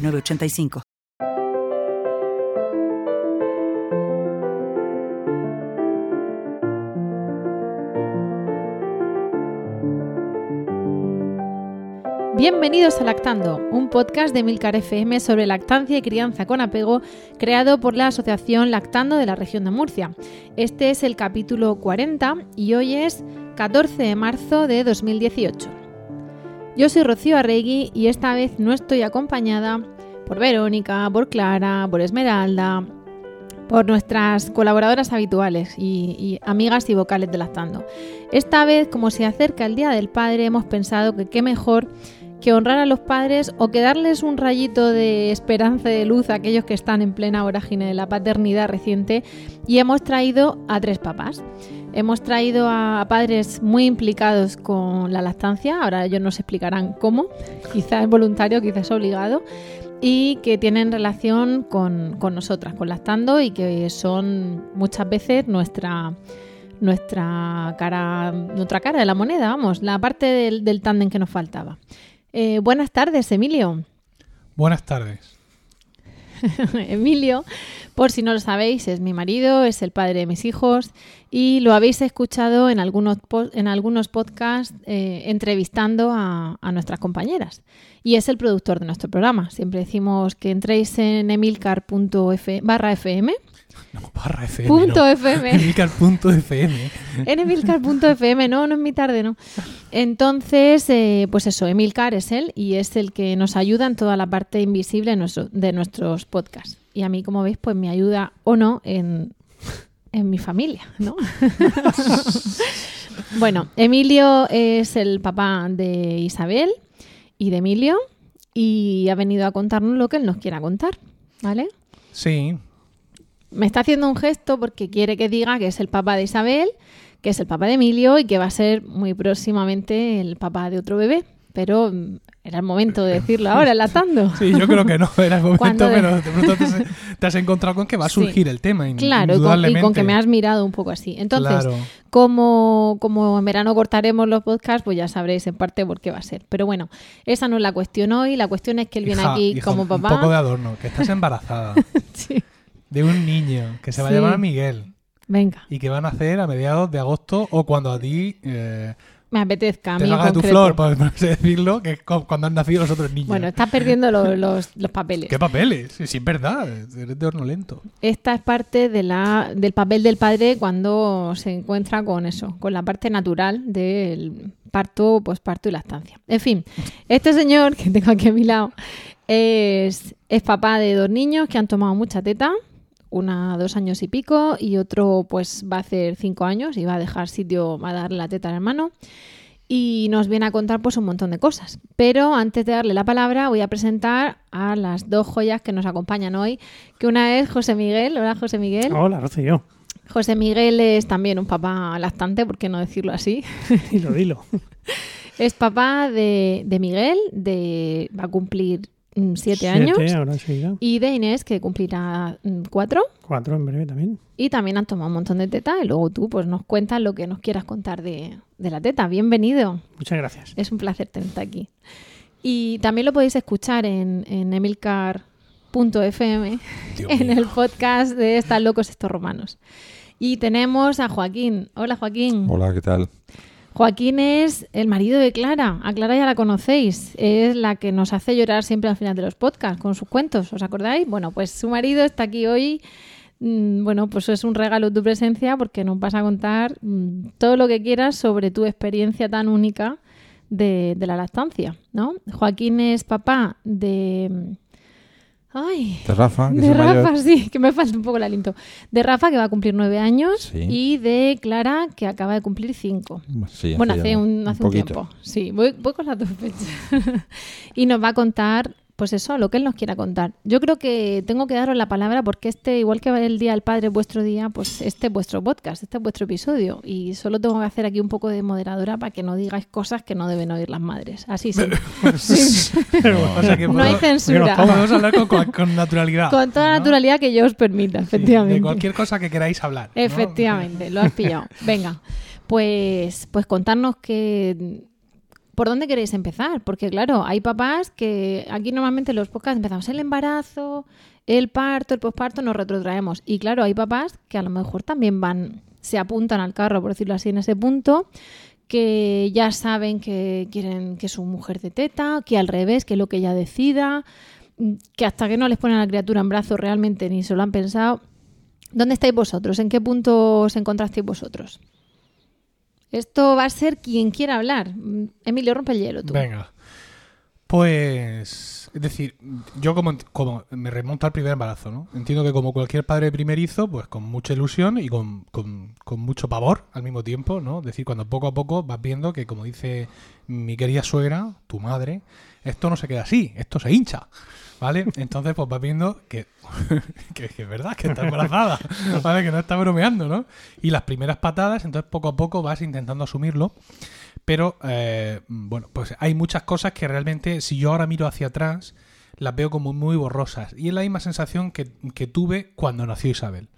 985. Bienvenidos a Lactando, un podcast de Milcar FM sobre lactancia y crianza con apego, creado por la Asociación Lactando de la región de Murcia. Este es el capítulo 40 y hoy es 14 de marzo de 2018. Yo soy Rocío Arregui y esta vez no estoy acompañada por Verónica, por Clara, por Esmeralda, por nuestras colaboradoras habituales y, amigas y vocales de Lactando. Esta vez, como se acerca el Día del Padre, hemos pensado que qué mejor que honrar a los padres o que darles un rayito de esperanza y de luz a aquellos que están en plena vorágine de la paternidad reciente y hemos traído a tres papás. Hemos traído a padres muy implicados con la lactancia, ahora ellos nos explicarán cómo, quizás es voluntario, quizás obligado, y que tienen relación con, nosotras, con lactando y que son muchas veces nuestra nuestra cara, nuestra cara de la moneda, vamos, la parte del, del tándem que nos faltaba. Eh, buenas tardes, Emilio. Buenas tardes. Emilio, por si no lo sabéis, es mi marido, es el padre de mis hijos y lo habéis escuchado en algunos, en algunos podcasts eh, entrevistando a, nuestras compañeras. Y es el productor de nuestro programa. Siempre decimos que entréis en emilcar.f barra fm no, barra FM. Punto FM. Emilcar.fm. En Emilcar.fm, no, no es mi tarde, no. Entonces, eh, pues eso, Emilcar es él y es el que nos ayuda en toda la parte invisible de, nuestro, de nuestros podcasts. Y a mí, como veis, pues me ayuda o no en, en mi familia, ¿no? bueno, Emilio es el papá de Isabel y de Emilio y ha venido a contarnos lo que él nos quiera contar, ¿vale? Sí, me está haciendo un gesto porque quiere que diga que es el papá de Isabel, que es el papá de Emilio y que va a ser muy próximamente el papá de otro bebé. Pero mm, era el momento de decirlo ahora, enlatando. Sí, yo creo que no era el momento, pero de pronto te, has encontrado con que va a surgir el tema. Claro, y con, que me has mirado un poco así. Entonces, como, como en verano cortaremos los podcasts, pues ya sabréis en parte por qué va a ser. Pero bueno, esa no es la cuestión hoy. La cuestión es que él viene aquí como papá. Un poco de adorno, que estás embarazada. sí de un niño que se va a llamar Miguel. Venga. Y que van a hacer a mediados de agosto o cuando a ti... Eh, me apetezca a mí te tu flor, por decirlo, que es cuando han nacido los otros niños. Bueno, estás perdiendo los, papeles. ¿Qué papeles? Sí, es verdad, eres de horno lento. Esta es parte de la, del papel del padre cuando se encuentra con eso, con la parte natural del parto, posparto y lactancia. En fin, este señor que tengo aquí a mi lado es, es papá de dos niños que han tomado mucha teta una dos años y pico y otro pues va a hacer cinco años y va a dejar sitio, va a darle la teta al hermano y nos viene a contar pues un montón de cosas. Pero antes de darle la palabra voy a presentar a las dos joyas que nos acompañan hoy, que una es José Miguel. Hola José Miguel. Hola, Rocío. José Miguel es también un papá lactante, ¿por qué no decirlo así? dilo, dilo. es papá de, de Miguel, de, va a cumplir Mm, siete, años. Y de Inés, que cumplirá mm, cuatro. Cuatro en breve también. Y también han tomado un montón de teta. Y luego tú pues nos cuentas lo que nos quieras contar de, la teta. Bienvenido. Muchas gracias. Es un placer tenerte aquí. Y también lo podéis escuchar en, en emilcar.fm, en el podcast de Están locos estos romanos. Y tenemos a Joaquín. Hola Joaquín. Hola, ¿qué tal? Joaquín es el marido de Clara. A Clara ya la conocéis. Es la que nos hace llorar siempre al final de los podcasts con sus cuentos. ¿Os acordáis? Bueno, pues su marido está aquí hoy. Mm, bueno, pues es un regalo tu presencia porque nos vas a contar mm, todo lo que quieras sobre tu experiencia tan única de, de la lactancia, ¿no? Joaquín es papá de Ay, de Rafa. de Rafa, sí, que me falta un poco el aliento. De Rafa, que va a cumplir nueve años, y de Clara, que acaba de cumplir cinco. bueno, hace, un, hace un, tiempo. Sí, voy, con las dos fechas. y nos va a contar pues eso, lo que él nos quiera contar. Yo creo que tengo que daros la palabra porque este, igual que el Día del Padre vuestro día, pues este es vuestro podcast, este es vuestro episodio. Y solo tengo que hacer aquí un poco de moderadora para que no digáis cosas que no deben oír las madres. Así sí. O sea que no hay censura. Podemos hablar con, con- con naturalidad. Con toda la ¿no? naturalidad que yo os permita, Sí, efectivamente. de cualquier cosa que queráis hablar. ¿no? Efectivamente, lo has pillado. Venga, pues, pues contarnos que por dónde queréis empezar, porque claro, hay papás que aquí normalmente los podcasts empezamos el embarazo, el parto, el posparto, nos retrotraemos. Y claro, hay papás que a lo mejor también van, se apuntan al carro, por decirlo así, en ese punto, que ya saben que quieren que su mujer de teta, que al revés, que lo que ella decida, que hasta que no les ponen a la criatura en brazos realmente ni se lo han pensado. ¿Dónde estáis vosotros? ¿En qué punto os encontrasteis vosotros? Esto va a ser quien quiera hablar. Emilio, rompe el hielo tú. Venga. Pues, es decir, yo como, como me remonto al primer embarazo, ¿no? Entiendo que como cualquier padre primerizo, pues con mucha ilusión y con, con- con mucho pavor al mismo tiempo, ¿no? Es decir, cuando poco a poco vas viendo que, como dice mi querida suegra, tu madre, esto no se queda así, esto se hincha, ¿vale? Entonces, pues vas viendo que, que, que es verdad, que está embarazada, ¿vale? Que no está bromeando, ¿no? Y las primeras patadas, entonces poco a poco vas intentando asumirlo. Pero, eh, bueno, pues hay muchas cosas que realmente, si yo ahora miro hacia atrás, las veo como muy borrosas. Y es la misma sensación que, que tuve cuando nació Isabel.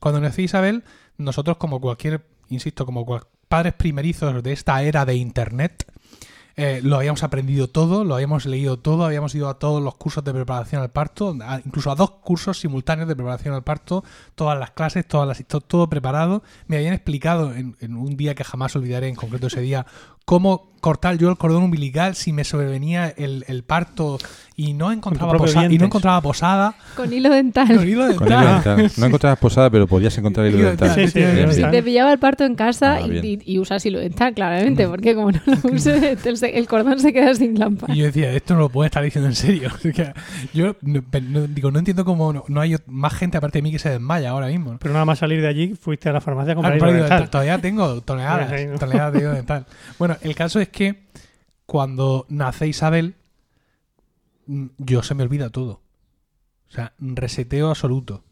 Cuando nació Isabel, nosotros como cualquier, insisto, como cual- padres primerizos de esta era de Internet, eh, lo habíamos aprendido todo, lo habíamos leído todo, habíamos ido a todos los cursos de preparación al parto, incluso a dos cursos simultáneos de preparación al parto, todas las clases, todas las, to- todo preparado. Me habían explicado en un día que jamás olvidaré, en concreto ese día, cómo cortar yo el cordón umbilical si me sobrevenía el, el parto y no encontraba, propio posa- y no encontraba posada. Con hilo dental. Con hilo Con hilo dental. No encontrabas posada, pero podías encontrar hilo Hilo dental. dental, Sí, sí. Si dental. te pillaba el parto en casa Ah, y, bien. y- y usas hilo dental, claramente, porque como no lo uses, el, el cordón se queda sin lámpara. Y yo decía, esto no lo puede estar diciendo en serio. Yo no, no- digo, no entiendo cómo no, no hay más gente aparte de mí que se desmaya ahora mismo. Pero nada más salir de allí, fuiste a la farmacia a Ah, comprar pero hilo dental. Todavía tengo toneladas, toneladas de hilo dental. Bueno, el caso es que cuando nace Isabel, mm, yo se me olvida todo. O sea, reseteo absoluto.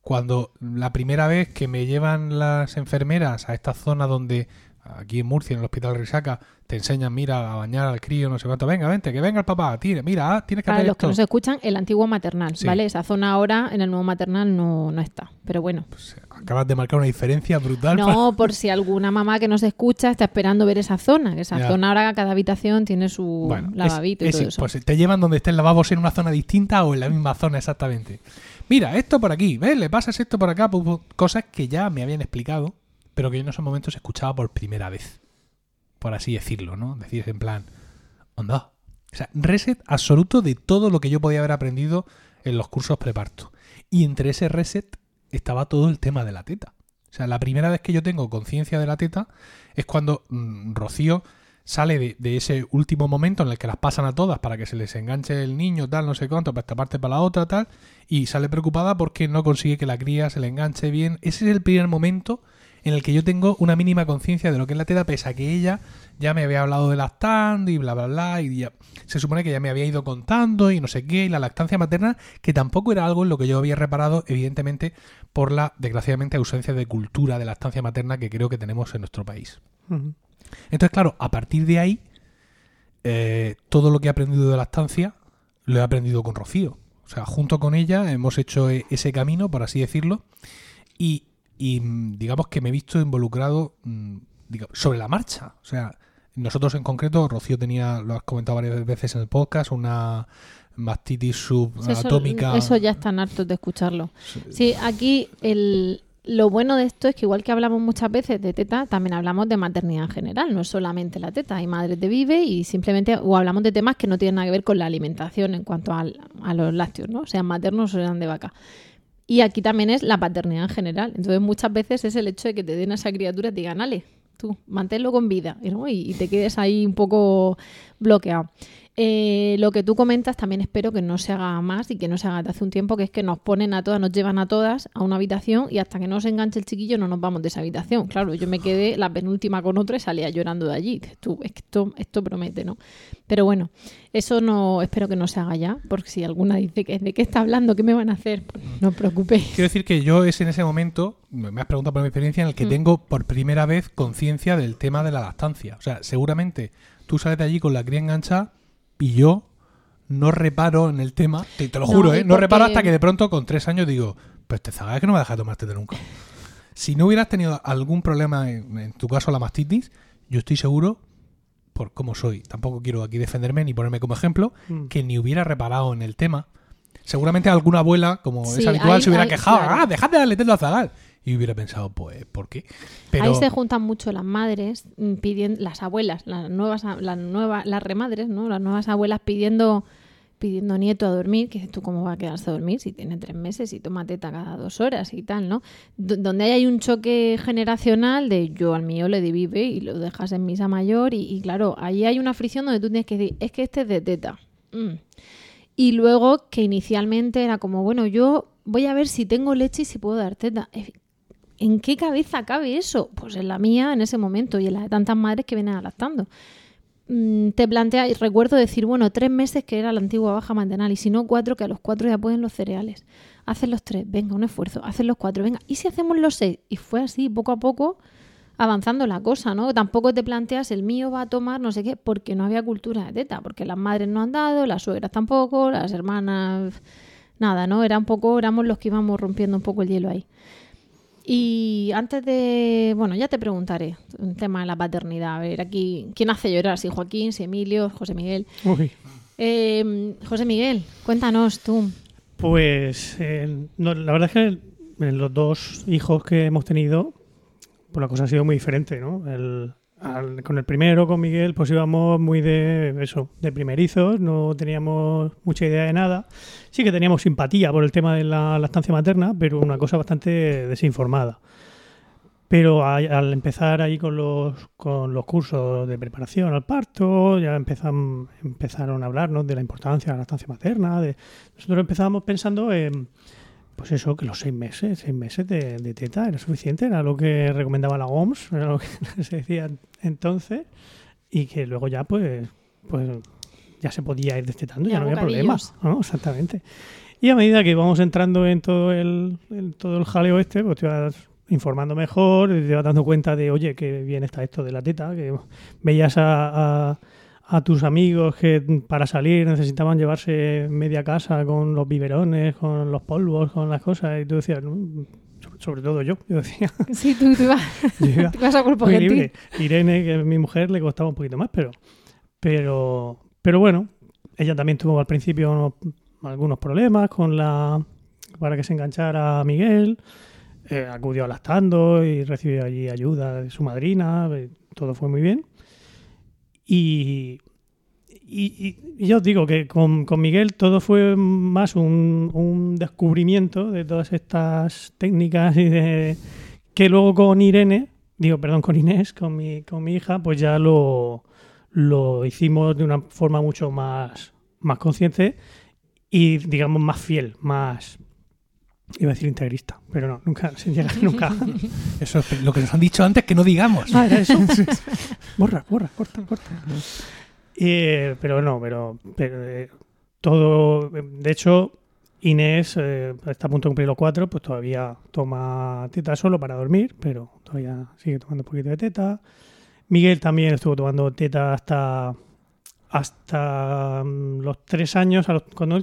Cuando la primera vez que me llevan las enfermeras a esta zona donde, aquí en Murcia, en el Hospital Risaca, te enseñan, mira, a bañar al crío, no sé cuánto, venga, vente, que venga el papá, tira, mira, ah, tienes que Para hacer los que esto. nos escuchan, el antiguo maternal, Sí. ¿vale? Esa zona ahora en el nuevo maternal no, no está. Pero bueno, Pues, acabas de marcar una diferencia brutal. no por si alguna mamá que nos escucha está esperando ver esa zona. Que esa Ya. zona ahora cada habitación tiene su Bueno, lavabito es- y todo es- eso. Pues te llevan donde esté el lavabo en una zona distinta o en la misma zona exactamente. Mira, esto por aquí, ¿ves? Le pasas esto por acá, cosas que ya me habían explicado, pero que yo en esos momentos escuchaba por primera vez. Por así decirlo, ¿no? Decir en plan, onda. O sea, reset absoluto de todo lo que yo podía haber aprendido en los cursos preparto. Y entre ese reset estaba todo el tema de la teta. O sea, la primera vez que yo tengo conciencia de la teta es cuando mm, Rocío sale de, de ese último momento en el que las pasan a todas para que se les enganche el niño, tal, no sé cuánto, para esta parte para la otra, tal, y sale preocupada porque no consigue que la cría se le enganche bien. Ese es el primer momento en el que yo tengo una mínima conciencia de lo que es la teta, pese a que ella ya me había hablado de lactando y bla, bla, bla, y ya, se supone que ya me había ido contando y no sé qué, y la lactancia materna, que tampoco era algo en lo que yo había reparado, evidentemente, por la, desgraciadamente, ausencia de cultura de lactancia materna que creo que tenemos en nuestro país. Entonces, claro, a partir de ahí, eh, todo lo que he aprendido de lactancia lo he aprendido con Rocío. O sea, junto con ella hemos hecho e- ese camino, por así decirlo, y, y, mm, digamos que me he visto involucrado mm, sobre la marcha. O sea, nosotros en concreto, Rocío tenía, lo has comentado varias veces en el podcast, una mastitis Sí, eso, subatómica. eso ya están hartos de escucharlo. Sí, aquí el, lo bueno de esto es que igual que hablamos muchas veces de teta, también hablamos de maternidad en general, no es solamente la teta, hay madres de vive y simplemente o hablamos de temas que no tienen nada que ver con la alimentación en cuanto al- a los lácteos, ¿no? Sean maternos o sean de vaca. Y aquí también es la paternidad en general. Entonces muchas veces es el hecho de que te den a esa criatura y te digan, ale, tú, manténlo con vida y, y te quedes ahí un poco bloqueado. Eh, lo que tú comentas también espero que no se haga más y que no se haga de hace un tiempo, que es que nos ponen a todas, nos llevan a todas a una habitación y hasta que no se enganche el chiquillo no nos vamos de esa habitación. Claro, yo me quedé la penúltima con otra y salía llorando de allí. Tú, esto, esto promete, ¿no? Pero bueno, eso no espero que no se haga ya, porque si alguna dice que de qué está hablando, qué me van a hacer, pues no os preocupéis. Quiero decir que yo es en ese momento, me has preguntado por mi experiencia, en el que Mm. tengo por primera vez conciencia del tema de la lactancia. O sea, seguramente tú sales de allí con la cría enganchada y yo no reparo en el tema, te, te lo No, juro, ¿eh? No porque- reparo hasta que de pronto con tres años digo, pues te zagas que no me dejas tomarte de nunca. Si no hubieras tenido algún problema, en, en tu caso la mastitis, yo estoy seguro, por cómo soy, tampoco quiero aquí defenderme ni ponerme como ejemplo, Mm. que ni hubiera reparado en el tema. Seguramente alguna abuela, como Sí, es habitual, se hubiera quejado, claro. ah, dejad de darle teta a Zagal. Y hubiera pensado, pues, ¿por qué? Pero Ahí se juntan mucho las madres pidiendo, las abuelas, las nuevas, las nuevas, las remadres, ¿no? Las nuevas abuelas pidiendo, pidiendo nieto a dormir, que dices tú cómo va a quedarse a dormir si tiene tres meses y toma teta cada dos horas y tal, ¿no? D- donde hay un choque generacional de yo al mío le di vive y lo dejas en misa mayor y, y claro, ahí hay una fricción donde tú tienes que decir, es que este es de teta. Mm. Y luego que inicialmente era como, bueno, yo voy a ver si tengo leche y si puedo dar teta. ¿En qué cabeza cabe eso? Pues en la mía en ese momento y en la de tantas madres que vienen adaptando. Mm, Te plantea, y recuerdo decir, bueno, tres meses que era la antigua baja mantenal y si no cuatro, que a los cuatro ya pueden los cereales. Hacen los tres, venga, un esfuerzo, hacen los cuatro, venga, ¿y si hacemos los seis? Y fue así, poco a poco, avanzando la cosa, ¿no? Tampoco te planteas, el mío va a tomar no sé qué, porque no había cultura de teta, porque las madres no han dado, las suegras tampoco, las hermanas, nada, ¿no? Era un poco, éramos los que íbamos rompiendo un poco el hielo ahí. Y antes de, bueno, ya te preguntaré un tema de la paternidad. A ver, aquí, ¿quién hace llorar? Si Joaquín, si Emilio, José Miguel. Uy. Eh, José Miguel, cuéntanos tú. Pues eh, no, la verdad es que los dos hijos que hemos tenido, pues la cosa ha sido muy diferente, ¿no? El- al- con el primero, con Miguel, pues íbamos muy de eso, de primerizos, no teníamos mucha idea de nada. Sí que teníamos simpatía por el tema de la lactancia materna, pero una cosa bastante desinformada. Pero a- al empezar ahí con los, con los cursos de preparación al parto, ya empezam- empezaron a hablarnos de la importancia de la lactancia materna. De, nosotros empezábamos pensando en, pues eso, que los seis meses, seis meses de, de teta era suficiente, era lo que recomendaba la OMS, era lo que se decía entonces, y que luego ya pues, pues ya se podía ir destetando, ya, Ya no había problema. bocadillos. ¿no? Exactamente. Y a medida que íbamos entrando en todo el, en todo el jaleo este, pues te ibas informando mejor, te ibas dando cuenta de, oye, qué bien está esto de la teta, que veías a, a- a tus amigos que para salir necesitaban llevarse media casa con los biberones, con los polvos, con las cosas, y tú decías, "Mm, sobre, todo yo, yo decía, Sí, tú, tú yo ibas a cuerpo gentil. libre. Irene, que es mi mujer, le costaba un poquito más, pero, pero, pero bueno, ella también tuvo al principio unos- algunos problemas con la para que se enganchara a Miguel. Eh, acudió a lactando y recibió allí ayuda de su madrina. eh, todo fue muy bien. Y, y, yo os digo que con, con Miguel todo fue más un, un descubrimiento de todas estas técnicas y de que luego con Irene, digo, perdón, con Inés, con mi, con mi hija, pues ya lo, lo hicimos de una forma mucho más, más consciente y, digamos, más fiel, más, iba a decir integrista, pero no, nunca, sin llegar nunca. eso es lo que nos han dicho antes que no digamos. Ah, era eso. borra, borra, corta, corta. Eh, pero no, pero, pero, eh, todo, de hecho, Inés eh, está a punto de cumplir los cuatro, pues todavía toma teta solo para dormir, pero todavía sigue tomando un poquito de teta. Miguel también estuvo tomando teta hasta hasta mm, los tres años, a los- cuando él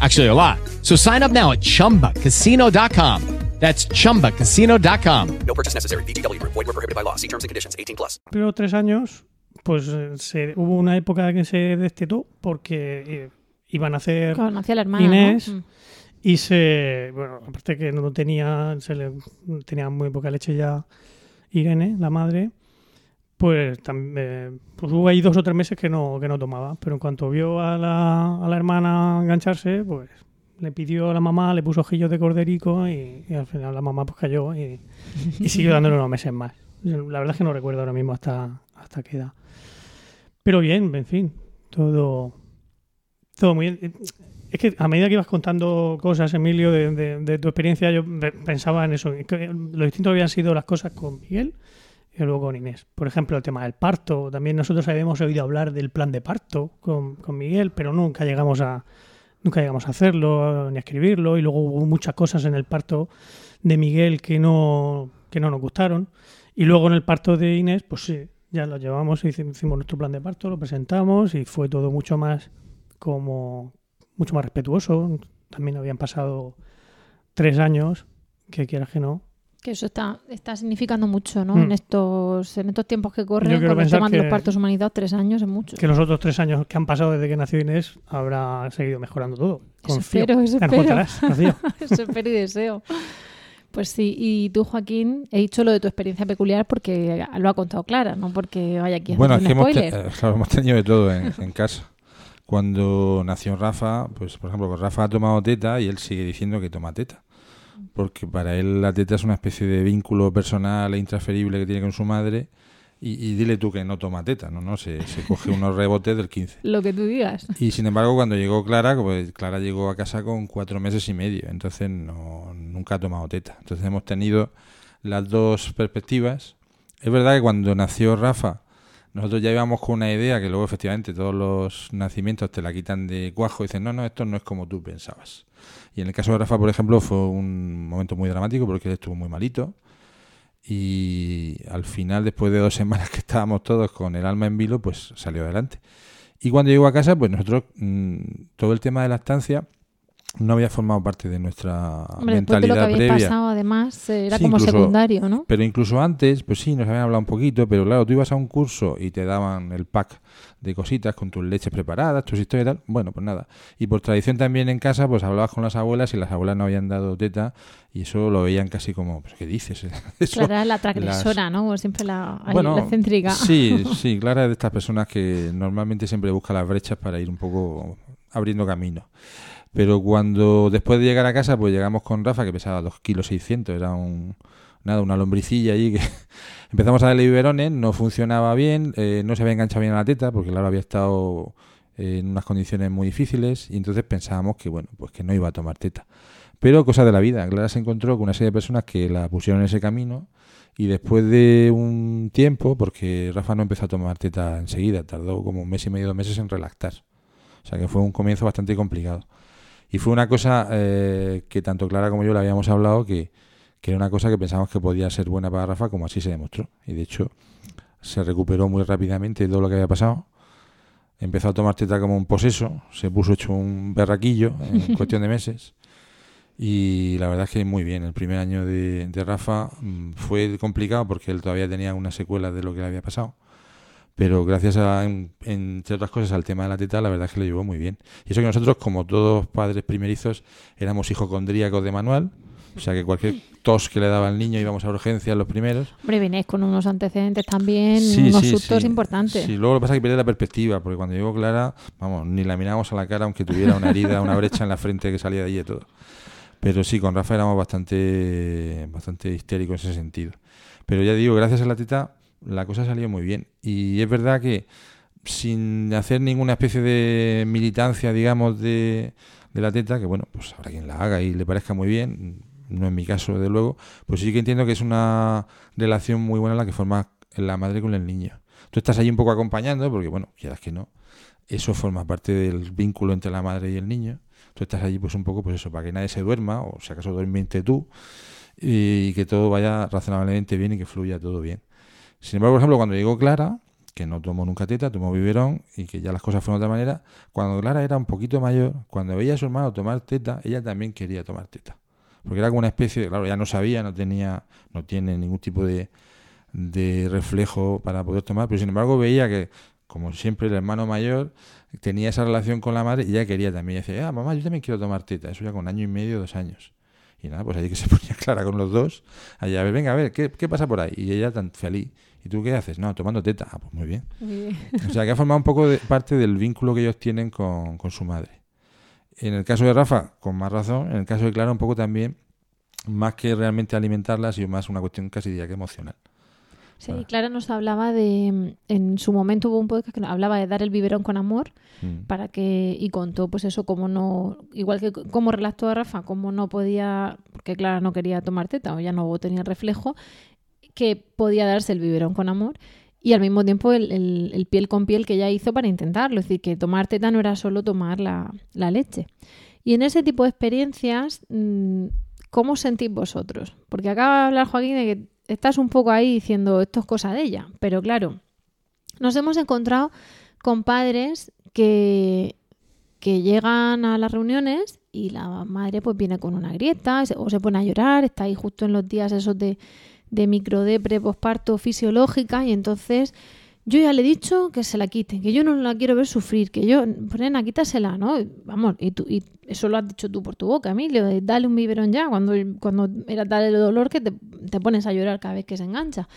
Actually, a lot. So sign up now at chumbacasino.com. That's chumbacasino.com. No purchase necessary. VGW Group. Void were prohibited by law. See terms and conditions. 18 plus. Pero tres años, pues eh, se, hubo una época que se destetó porque eh, iban a hacer la hermana, Inés ¿no? Mm. y se, bueno, aparte que no tenía, se le, tenía muy poca leche ya Irene, la madre, pues, eh, pues hubo ahí dos o tres meses que no, que no tomaba, pero en cuanto vio a la, a la hermana engancharse, pues le pidió a la mamá, le puso ojillos de corderico y, al final la mamá pues cayó y, siguió dándole unos meses más. La verdad es que no recuerdo ahora mismo hasta, hasta qué edad. Pero bien, en fin, todo, todo muy bien. Es que a medida que ibas contando cosas, Emilio, de, de- de tu experiencia, yo pe- pensaba en eso. lo distinto habían sido las cosas con Miguel y luego con Inés. Por ejemplo, el tema del parto. También nosotros habíamos oído hablar del plan de parto con, con Miguel, pero nunca llegamos a nunca llegamos a hacerlo ni a escribirlo. Y luego hubo muchas cosas en el parto de Miguel que no, que no nos gustaron. Y luego en el parto de Inés, pues sí, ya lo llevamos, hici- hicimos nuestro plan de parto, lo presentamos y fue todo mucho más como mucho más respetuoso. También habían pasado tres años, que quieras que no. Que eso está, está significando mucho, ¿no? Mm. En estos en estos tiempos que corren, con el pensar tema de los partos humanizados, tres años es mucho. Que los otros tres años que han pasado desde que nació Inés habrá seguido mejorando todo. Eso Confío. espero, eso espero. contarás, Rocío. Eso espero y deseo. Pues sí, y tú, Joaquín, he dicho lo de tu experiencia peculiar porque lo ha contado Clara, no porque vaya aquí a Bueno, es hacer que un hemos, te- spoiler. eh, claro, hemos tenido de todo en, en casa. Cuando nació Rafa, pues por ejemplo, pues Rafa ha tomado teta y él sigue diciendo que toma teta. Porque para él la teta es una especie de vínculo personal e intransferible que tiene con su madre. Y, y dile tú que no toma teta, ¿no? no se, se coge unos rebotes del 15. Lo que tú digas. Y sin embargo, cuando llegó Clara, pues Clara llegó a casa con cuatro meses y medio, entonces no, nunca ha tomado teta. Entonces hemos tenido las dos perspectivas. Es verdad que cuando nació Rafa, nosotros ya íbamos con una idea que luego efectivamente todos los nacimientos te la quitan de cuajo y dicen, no, no, esto no es como tú pensabas. Y en el caso de Rafa, por ejemplo, fue un momento muy dramático porque él estuvo muy malito. Y al final, después de dos semanas que estábamos todos con el alma en vilo, pues salió adelante. Y cuando llegó a casa, pues nosotros, mm, todo el tema de lactancia no había formado parte de nuestra Hombre, de lo que mentalidad previa. pasado, además, eh, era Sí, como incluso- secundario, ¿no? Pero incluso antes, pues sí, nos habían hablado un poquito, pero claro, tú ibas a un curso y te daban el pack de cositas con tus leches preparadas, tus historias y tal. Bueno, pues nada. Y por tradición también en casa, pues hablabas con las abuelas y las abuelas no habían dado teta y eso lo veían casi como, pues, ¿qué dices? Eso, Clara era la las- transgresora, ¿no? Como siempre la, bueno, la excéntrica. Sí, sí, Clara es de estas personas que normalmente siempre busca las brechas para ir un poco abriendo camino. Pero cuando después de llegar a casa, pues llegamos con Rafa, que pesaba 2 kilos 600, era un, nada, una lombricilla allí que empezamos a darle biberones, no funcionaba bien, eh, no se había enganchado bien a la teta, porque Clara había estado en unas condiciones muy difíciles, y entonces pensábamos que, bueno, pues que no iba a tomar teta. Pero cosa de la vida, Clara se encontró con una serie de personas que la pusieron en ese camino, y después de un tiempo, porque Rafa no empezó a tomar teta enseguida, tardó como un mes y medio, dos meses en relactar. O sea que fue un comienzo bastante complicado. Y fue una cosa eh, que tanto Clara como yo le habíamos hablado, que, que era una cosa que pensábamos que podía ser buena para Rafa, como así se demostró. Y de hecho, se recuperó muy rápidamente de todo lo que había pasado. Empezó a tomar teta como un poseso, se puso hecho un berraquillo en cuestión de meses. Y la verdad es que muy bien. El primer año de, de Rafa mm, fue complicado porque él todavía tenía una secuela de lo que le había pasado. Pero gracias a, en- entre otras cosas, al tema de la teta, la verdad es que lo llevó muy bien. Y eso que nosotros, como todos padres primerizos, éramos hijocondríacos de manual. O sea que cualquier tos que le daba al niño íbamos a urgencias los primeros. Hombre, venís con unos antecedentes también, Sí, unos sí, sustos sí. importantes. Sí, luego lo que pasa es que pierde la perspectiva, porque cuando llegó Clara, vamos, ni la mirábamos a la cara aunque tuviera una herida, una brecha en la frente que salía de allí y todo. Pero sí, con Rafa éramos bastante, bastante histéricos en ese sentido. Pero ya digo, gracias a la teta, la cosa salió muy bien. Y es verdad que sin hacer ninguna especie de militancia, digamos, de, de la teta, que bueno, pues habrá quien la haga y le parezca muy bien, no en mi caso, desde luego, pues sí que entiendo que es una relación muy buena la que forma la madre con el niño. Tú estás ahí un poco acompañando, porque bueno, quieras que no, eso forma parte del vínculo entre la madre y el niño. Tú estás allí pues un poco, pues eso, para que nadie se duerma, o si acaso duermente tú, y que todo vaya razonablemente bien y que fluya todo bien. Sin embargo, por ejemplo, cuando llegó Clara, que no tomó nunca teta, tomó biberón y que ya las cosas fueron de otra manera, cuando Clara era un poquito mayor, cuando veía a su hermano tomar teta, ella también quería tomar teta. Porque era como una especie de, claro, ya no sabía, no tenía, no tiene ningún tipo de, de reflejo para poder tomar, pero sin embargo veía que, como siempre, el hermano mayor tenía esa relación con la madre y ella quería también. Y decía, ah, mamá, yo también quiero tomar teta. Eso ya con año y medio, dos años. Y nada, pues ahí que se ponía clara con los dos. Allá, a ver, venga, a ver, ¿qué, qué pasa por ahí? Y ella tan feliz. ¿Y tú qué haces? No, tomando teta. Ah, pues muy bien. O sea, que ha formado un poco de parte del vínculo que ellos tienen con, con su madre. En el caso de Rafa, con más razón. En el caso de Clara, un poco también, más que realmente alimentarla, ha sido más una cuestión casi diría que emocional. Sí, Clara nos hablaba de, en su momento hubo un podcast que nos hablaba de dar el biberón con amor Mm. para que y contó pues eso como no igual que como relató a Rafa como no podía porque Clara no quería tomar teta o ya no tenía reflejo que podía darse el biberón con amor y al mismo tiempo el, el- el piel con piel que ella hizo para intentarlo. Es decir que tomar teta no era solo tomar la, la leche. Y en ese tipo de experiencias mm, ¿cómo sentís vosotros? porque acaba de hablar Joaquín de que estás un poco ahí diciendo esto es cosa de ella pero claro nos hemos encontrado con padres que, que llegan a las reuniones y la madre pues viene con una grieta o se pone a llorar, está ahí justo en los días esos de, de microdepre posparto fisiológica y entonces yo ya le he dicho que se la quite, que yo no la quiero ver sufrir, que yo, Brena, quítasela, ¿no? Vamos, y, tú, y eso lo has dicho tú por tu boca, Emilio, de dale un biberón ya, cuando, cuando era tal el dolor que te, te pones a llorar cada vez que se engancha.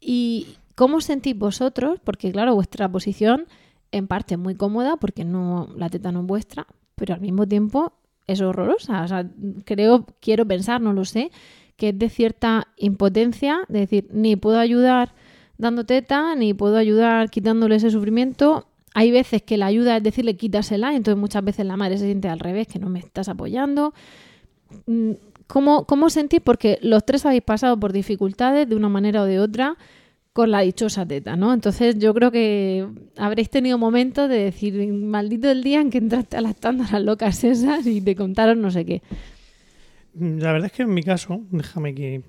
¿Y cómo sentís vosotros? Porque claro, vuestra posición en parte es muy cómoda porque no la teta no es vuestra, pero al mismo tiempo es horrorosa. O sea, creo, quiero pensar, no lo sé, que es de cierta impotencia, de decir, ni puedo ayudar dando teta, ni puedo ayudar quitándole ese sufrimiento. Hay veces que la ayuda es decirle quítasela, entonces muchas veces la madre se siente al revés, que no me estás apoyando. Mm, ¿Cómo, ¿Cómo sentís? Porque los tres habéis pasado por dificultades de una manera o de otra con la dichosa teta, ¿no? Entonces yo creo que habréis tenido momentos de decir, maldito el día en que entraste a las tandas locas esas y te contaron no sé qué. Mm, La verdad es que en mi caso, déjame que...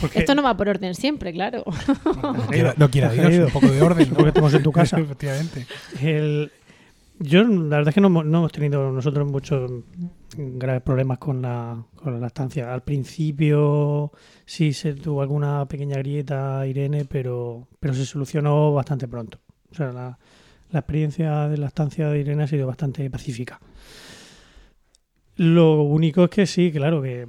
porque- Esto no va por orden siempre, claro. No quiera, no quiera Dios, Querido, un poco de orden. ¿no? Porque estamos en tu casa. Efectivamente. El- yo, la verdad es que no, hemos- no hemos tenido nosotros muchos graves problemas con la, con la lactancia. Al principio sí se tuvo alguna pequeña grieta, Irene, pero, pero se solucionó bastante pronto. O sea, la, la experiencia de lactancia de Irene ha sido bastante pacífica. Lo único es que sí, claro, que,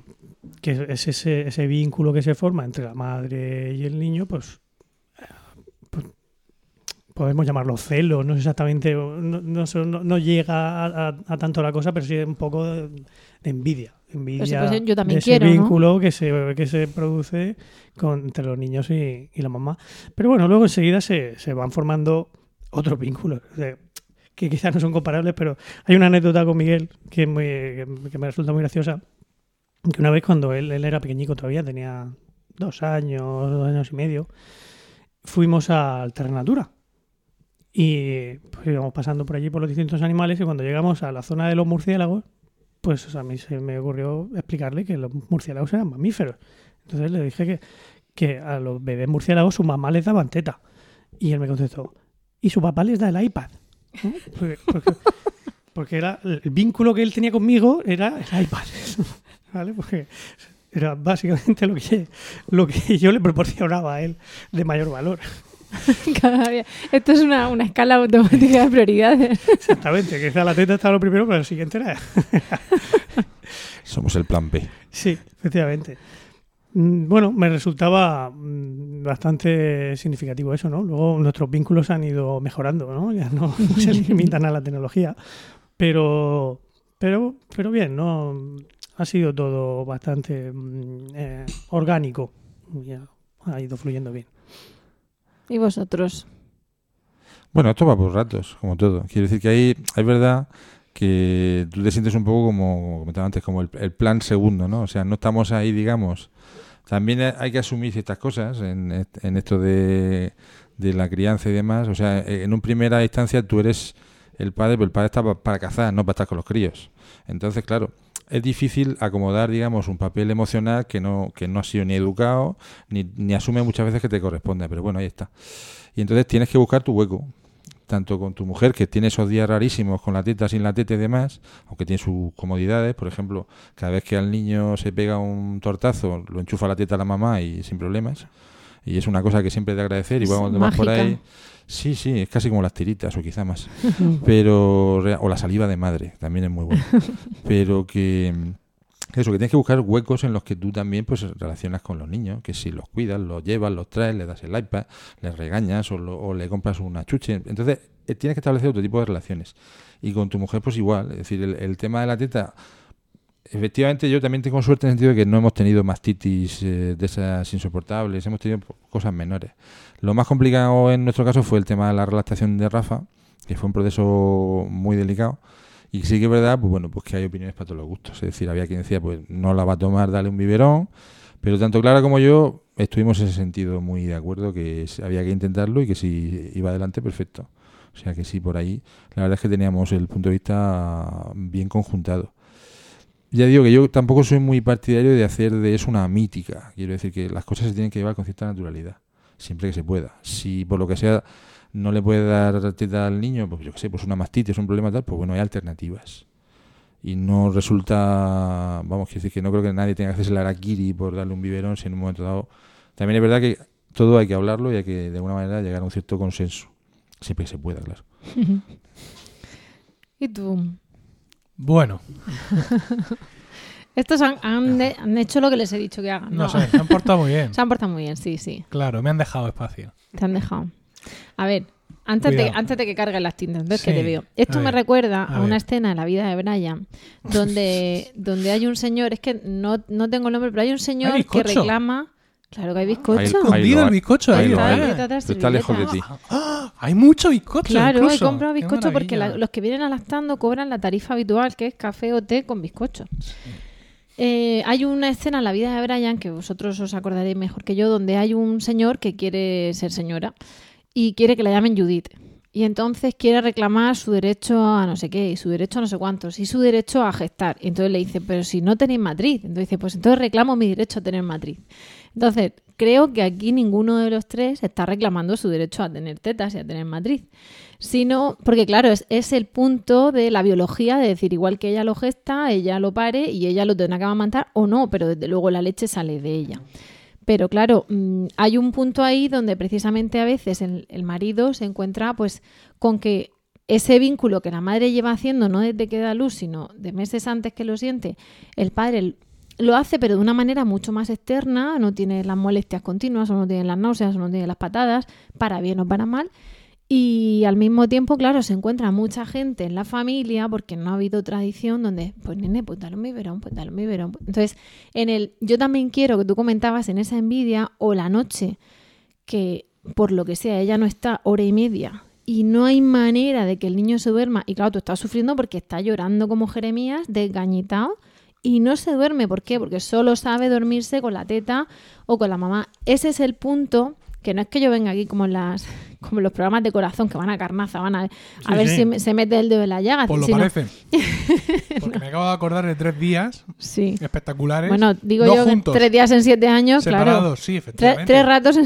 que es ese, ese vínculo que se forma entre la madre y el niño, pues podemos llamarlo celo, no es exactamente, no, no, no- llega a, a- a tanto la cosa, pero sí un poco de, de envidia. Envidia pues, yo también de ese quiero, ¿no? vínculo que, se, que se produce con, entre los niños y, y la mamá. Pero bueno, luego enseguida se, se van formando otros vínculos. o sea, que quizás no son comparables, pero hay una anécdota con Miguel que, muy- que, me resulta muy graciosa. Que una vez cuando él, él era pequeñico todavía, tenía dos años, dos años y medio, fuimos a Alternatura. Y pues íbamos pasando por allí por los distintos animales y cuando llegamos a la zona de los murciélagos, pues a mí se me ocurrió explicarle que los murciélagos eran mamíferos. Entonces le dije que, que a los bebés murciélagos su mamá les daban teta. Y él me contestó, y su papá les da el iPad. Porque, porque- porque era el vínculo que él tenía conmigo era el iPad. ¿Vale? Porque era básicamente lo que, lo que yo le proporcionaba a él de mayor valor. Esto es una, una escala automática de prioridades. Exactamente, que la teta estaba lo primero, pero el siguiente era. Somos el plan B. Sí, efectivamente. Mm, Bueno, me resultaba mm, bastante significativo eso, ¿no? Luego nuestros vínculos han ido mejorando, ¿no? Ya no se limitan a la tecnología. Pero, pero, pero bien, ¿no? Ha sido todo bastante mm, eh, orgánico. Ya ha ido fluyendo bien. ¿Y vosotros? Bueno, esto va por ratos, como todo. Quiero decir que ahí es verdad que tú te sientes un poco como, como comentaba antes, como el, el plan segundo, ¿no? O sea, no estamos ahí, digamos, También hay que asumir ciertas cosas en, est- en esto de, de la crianza y demás. O sea, en una primera instancia tú eres el padre, pero el padre está pa- para cazar, no para estar con los críos. Entonces, claro, es difícil acomodar, digamos, un papel emocional que no, que no ha sido ni educado, ni, ni asume muchas veces que te corresponde. Pero bueno, ahí está. Y entonces tienes que buscar tu hueco tanto con tu mujer, que tiene esos días rarísimos con la teta, sin la teta y demás, aunque tiene sus comodidades, por ejemplo, cada vez que al niño se pega un tortazo, lo enchufa la teta a la mamá y sin problemas. Y es una cosa que siempre de agradecer. Igual cuando vas por mágica. ahí. Sí, sí, es casi como las tiritas o quizá más. Pero, o la saliva de madre, también es muy bueno. Pero que eso, que tienes que buscar huecos en los que tú también pues relacionas con los niños, que si los cuidas, los llevas, los traes, le das el iPad, les regañas o, lo- o le compras una chuche. Entonces, eh, tienes que establecer otro tipo de relaciones. Y con tu mujer, pues igual. Es decir, el, tema de la teta, efectivamente yo también tengo suerte en el sentido de que no hemos tenido mastitis eh, de esas insoportables, hemos tenido cosas menores. Lo más complicado en nuestro caso fue el tema de la relactación de Rafa, que fue un proceso muy delicado. Y sí que es verdad, pues bueno, pues que hay opiniones para todos los gustos. Es decir, había quien decía, pues no la va a tomar, dale un biberón. Pero tanto Clara como yo estuvimos en ese sentido muy de acuerdo, que había que intentarlo y que si iba adelante, perfecto. O sea que sí, por ahí, la verdad es que teníamos el punto de vista bien conjuntado. Ya digo que yo tampoco soy muy partidario de hacer de eso una mítica. Quiero decir que las cosas se tienen que llevar con cierta naturalidad, siempre que se pueda. Si por lo que sea no le puede dar teta al niño, pues yo qué sé, pues una mastitis, un problema tal, pues bueno, hay alternativas. Y no resulta, vamos, quiero decir que no creo que nadie tenga que hacerse la araquiri por darle un biberón si en un momento dado. También es verdad que todo hay que hablarlo y hay que de alguna manera llegar a un cierto consenso. Siempre que se pueda, claro. ¿Y tú? Bueno, Estos han, han de- han hecho lo que les he dicho que hagan. no sé, se han portado muy bien. Se han portado muy bien, sí, sí. Claro, me han dejado espacio. Te han dejado. A ver, antes de, antes de que carguen las tintas, ves que te veo. Esto a me ver, recuerda a a, una escena en la vida de Brian donde, donde hay un señor, es que no, no tengo el nombre, pero hay un señor que reclama. Claro que hay bizcocho. Ahí- Escondido el hay. bizcocho ahí, ¿eh? hay. De está lejos de ti. ¡Ah! Hay mucho bizcocho. Claro, he incluso. comprado Qué bizcocho porque la- los que vienen alastando cobran la tarifa habitual, que es café o té con bizcocho. Eh, hay una escena en la vida de Brian, que vosotros os acordaréis mejor que yo, donde hay un señor que quiere ser señora y quiere que la llamen Judith. Y entonces quiere reclamar su derecho a no sé qué, y su derecho a no sé cuántos, y su derecho a gestar. Y entonces le dice, pero si no tenéis matriz. Entonces dice, pues entonces reclamo mi derecho a tener matriz. Entonces, creo que aquí ninguno de los tres está reclamando su derecho a tener tetas y a tener matriz. Sino, porque claro, es, el punto de la biología, de decir, igual que ella lo gesta, ella lo pare y ella lo tendrá que amamantar o no, pero desde luego la leche sale de ella. Pero claro, mm, hay un punto ahí donde precisamente a veces el, el marido se encuentra pues con que ese vínculo que la madre lleva haciendo, no desde que da luz, sino de meses antes que lo siente, el padre lo hace pero de una manera mucho más externa, no tiene las molestias continuas, o no tiene las náuseas, o no tiene las patadas, para bien o para mal. Y al mismo tiempo, claro, se encuentra mucha gente en la familia porque no ha habido tradición donde, pues nene, pues dale un biberón, pues dale un biberón. Entonces, en el, yo también quiero que tú comentabas en esa envidia o la noche que por lo que sea ella no está hora y media y no hay manera de que el niño se duerma y claro, tú estás sufriendo porque está llorando como Jeremías, desgañitado y no se duerme. ¿Por qué? Porque solo sabe dormirse con la teta o con la mamá. Ese es el punto que no es que yo venga aquí como las como los programas de corazón que van a carnaza, van a, a Sí, ver sí. si me- se mete el dedo en la llaga. Pues lo sino- parece. Porque me acabo de acordar de tres días Sí. espectaculares. Bueno, digo no yo juntos, tres días en siete años, separados, claro. sí, efectivamente. tres ratos en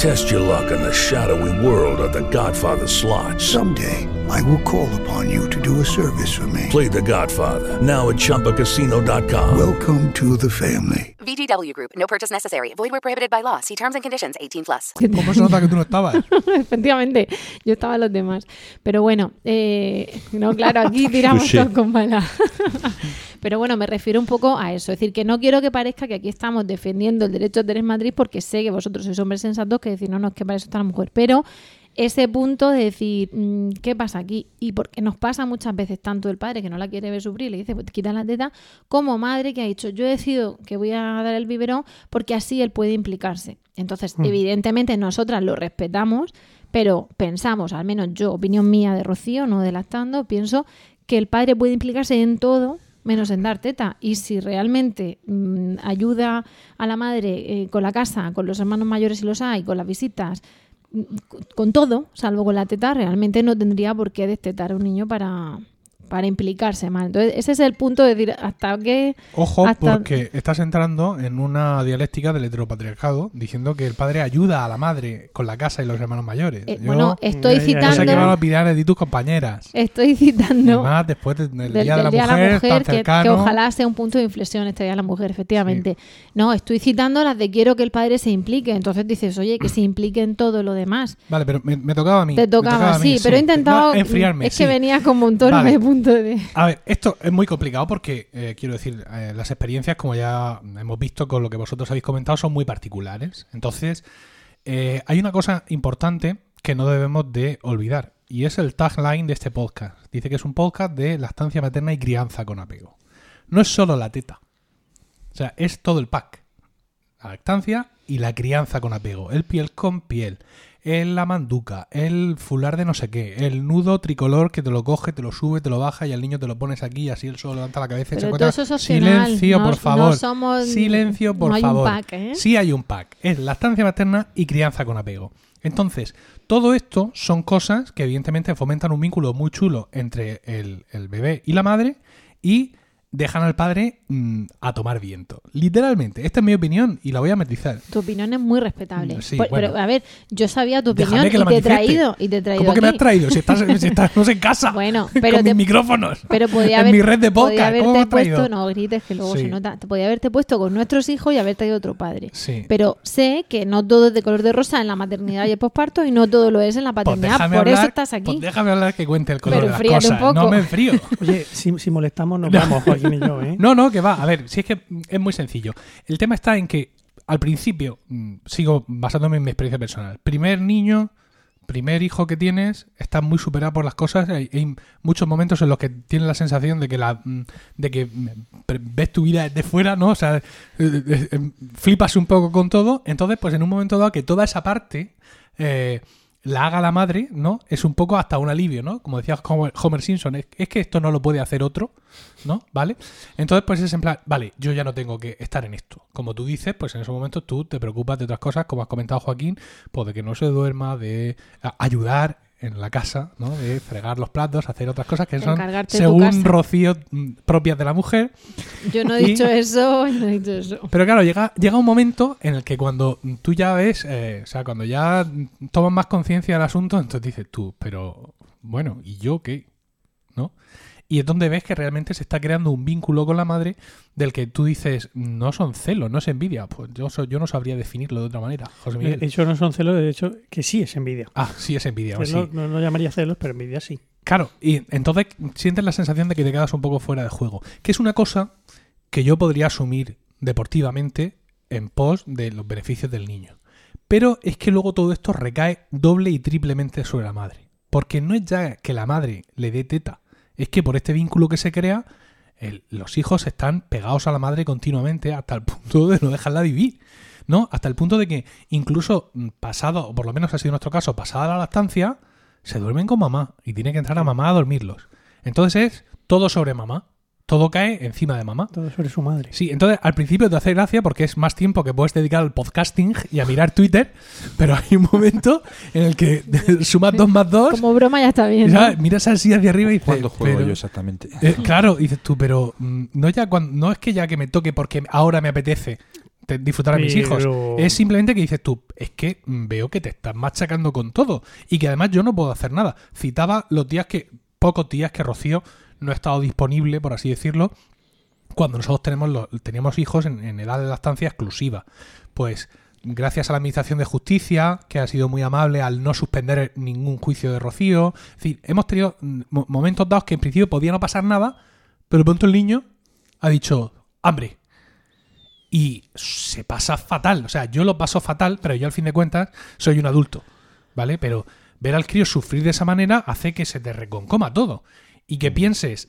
Test your luck in the shadowy world of The Godfather slot. Someday, I will call upon you to do a service for me. Play the Godfather. Now at ChumbaCasino.com. Welcome to the family. VGW Group. No purchase necessary. Void where prohibited by law. See terms and conditions. 18 plus. ¿Cómo se nota que tú no estabas? Efectivamente, yo estaba los demás. Pero bueno, eh, no, claro, aquí tiramos Touché. todos con bala. Pero bueno, me refiero un poco a eso. Es decir, que no quiero que parezca que aquí estamos defendiendo el derecho a tener matriz porque sé que vosotros sois hombres sensatos que decir, no, no, es que para eso está la mujer. Pero ese punto de decir, mm, ¿qué pasa aquí? Y porque nos pasa muchas veces tanto el padre que no la quiere ver sufrir, le dice, pues te quitan la teta, como madre que ha dicho, yo decido que voy a dar el biberón porque así él puede implicarse. Entonces, Mm. evidentemente, nosotras lo respetamos, pero pensamos, al menos yo, opinión mía de Rocío, no de lactando, pienso que el padre puede implicarse en todo menos en dar teta. Y si realmente mm, ayuda a la madre eh, con la casa, con los hermanos mayores si los hay, con las visitas, mm, con todo, salvo con la teta, realmente no tendría por qué destetar a un niño para, para implicarse mal. Entonces, ese es el punto de decir hasta qué... Ojo, hasta- porque estás entrando en una dialéctica del heteropatriarcado diciendo que el padre ayuda a la madre con la casa y los hermanos mayores. Eh, Yo bueno, estoy no sé qué citando- van a opinar de ti tus compañeras. Estoy Y citando... más después de- del, del, Día de la Día Mujer, la Mujer, tan que, que ojalá sea un punto de inflexión este Día de la Mujer, efectivamente. No, estoy citando las de quiero que el padre se implique. Entonces dices, oye, que se implique en todo lo demás. Vale, pero me, me tocaba a mí. Te me tocaba, a mí, sí, pero he intentado... No, enfriarme. es sí. que venía con montones Vale. de puntos A ver, esto es muy complicado porque, eh, quiero decir, eh, las experiencias, como ya hemos visto con lo que vosotros habéis comentado, son muy particulares. Entonces, eh, hay una cosa importante que no debemos de olvidar y es el tagline de este podcast. Dice que es un podcast de lactancia materna y crianza con apego. No es solo la teta. O sea, es todo el pack. La lactancia y la crianza con apego. El piel con piel. El la manduca. El fular de no sé qué. El nudo tricolor que te lo coge, te lo sube, te lo baja y al niño te lo pones aquí y así él solo levanta la cabeza y Pero eso es Silencio, no- por no favor. somos- Silencio, por no hay un favor. pack, ¿eh? Sí hay un pack. Es lactancia materna y crianza con apego. Entonces, todo esto son cosas que evidentemente fomentan un vínculo muy chulo entre el, el bebé y la madre y dejan al padre mm, a tomar viento. Literalmente, esta es mi opinión y la voy a matizar. Tu opinión es muy respetable. Mm, sí, Por- bueno. Pero, a ver, yo sabía tu opinión y te he traído. Y te he traído ¿Cómo que me aquí. has traído? Si, estás, si estamos en casa. Bueno, pero con te- mis micrófonos. Pero podía en haber, mi red de podía podcast. ¿Cómo me haberte has traído? puesto, no grites que luego Sí. se nota. Te podía haberte puesto con nuestros hijos y haber traído otro padre. Sí. Pero sé que no todo es de color de rosa en la maternidad y el posparto y no todo lo es en la Pues paternidad. Por eso estás aquí. pues déjame hablar que cuente el color Pero de las un cosas. No me enfrío. Oye, si, si molestamos nos vamos, ¿eh? No, no, que va. A ver, si es que es muy sencillo. El tema está en que al principio, mm, sigo basándome en mi experiencia personal. Primer niño, primer hijo que tienes, estás muy superado por las cosas. Hay, muchos momentos en los que tienes la sensación de que la mm, de que mm, ves tu vida desde fuera, ¿no? O sea, eh, eh, flipas un poco con todo. Entonces, pues en un momento dado que toda esa parte la haga la madre, ¿no? Es un poco hasta un alivio, ¿no? Como decía Homer Simpson, es, que esto no lo puede hacer otro, ¿no? ¿Vale? Entonces, pues es en plan, vale, yo ya no tengo que estar en esto. Como tú dices, pues en esos momentos tú te preocupas de otras cosas, como has comentado Joaquín, pues de que no se duerma, de ayudar en la casa, ¿no? De fregar los platos, hacer otras cosas que son, Encargarte según. Rocío, mm, propias de la mujer. Yo no he Y- dicho eso, no he dicho eso. pero claro, llega, llega un momento en el que cuando tú ya ves, eh, o sea, cuando ya tomas más conciencia del asunto, entonces dices tú, pero bueno, ¿y yo qué? ¿No? Y es donde ves que realmente se está creando un vínculo con la madre del que tú dices, no son celos, no es envidia. Pues yo, so- yo no sabría definirlo de otra manera, José De Miguel. hecho, no son celos, de hecho, que sí es envidia. Ah, sí es envidia, sí. no, no llamaría celos, pero envidia sí. Claro, y entonces sientes la sensación de que te quedas un poco fuera de juego. Que es una cosa que yo podría asumir deportivamente en pos de los beneficios del niño. Pero es que luego todo esto recae doble y triplemente sobre la madre. Porque no es ya que la madre le dé teta, es que por este vínculo que se crea, el- los hijos están pegados a la madre continuamente hasta el punto de no dejarla vivir. ¿No? Hasta el punto de que incluso mm, pasado, o por lo menos ha sido nuestro caso, pasada la lactancia, se duermen con mamá y tiene que entrar a mamá a dormirlos. Entonces es todo sobre mamá. Todo cae encima de mamá. Todo sobre su madre. Sí, entonces al principio te hace gracia porque es más tiempo que puedes dedicar al podcasting y a mirar Twitter, pero hay un momento en el que sumas dos más dos, Como broma ya está bien. ¿no? miras así hacia arriba y dices... ¿Cuándo juego pero- yo exactamente? eh, claro, dices tú, pero mm, no ya cuando, no es que ya que me toque porque ahora me apetece. te- disfrutar a mis hijos. Es simplemente que dices tú, es que mm, veo que te estás machacando con todo y que además yo no puedo hacer nada. Citaba los días que, pocos días que Rocío no ha estado disponible, por así decirlo, cuando nosotros tenemos los, teníamos hijos en, en edad de lactancia exclusiva. Pues gracias a la Administración de Justicia, que ha sido muy amable al no suspender ningún juicio de Rocío. Es decir, hemos tenido mm, mo- momentos dados que en principio podía no pasar nada, pero de pronto el niño ha dicho, hambre. Y se pasa fatal. O sea, yo lo paso fatal, pero yo al fin de cuentas soy un adulto. ¿Vale? Pero ver al crío sufrir de esa manera hace que se te reconcoma todo. Y que pienses,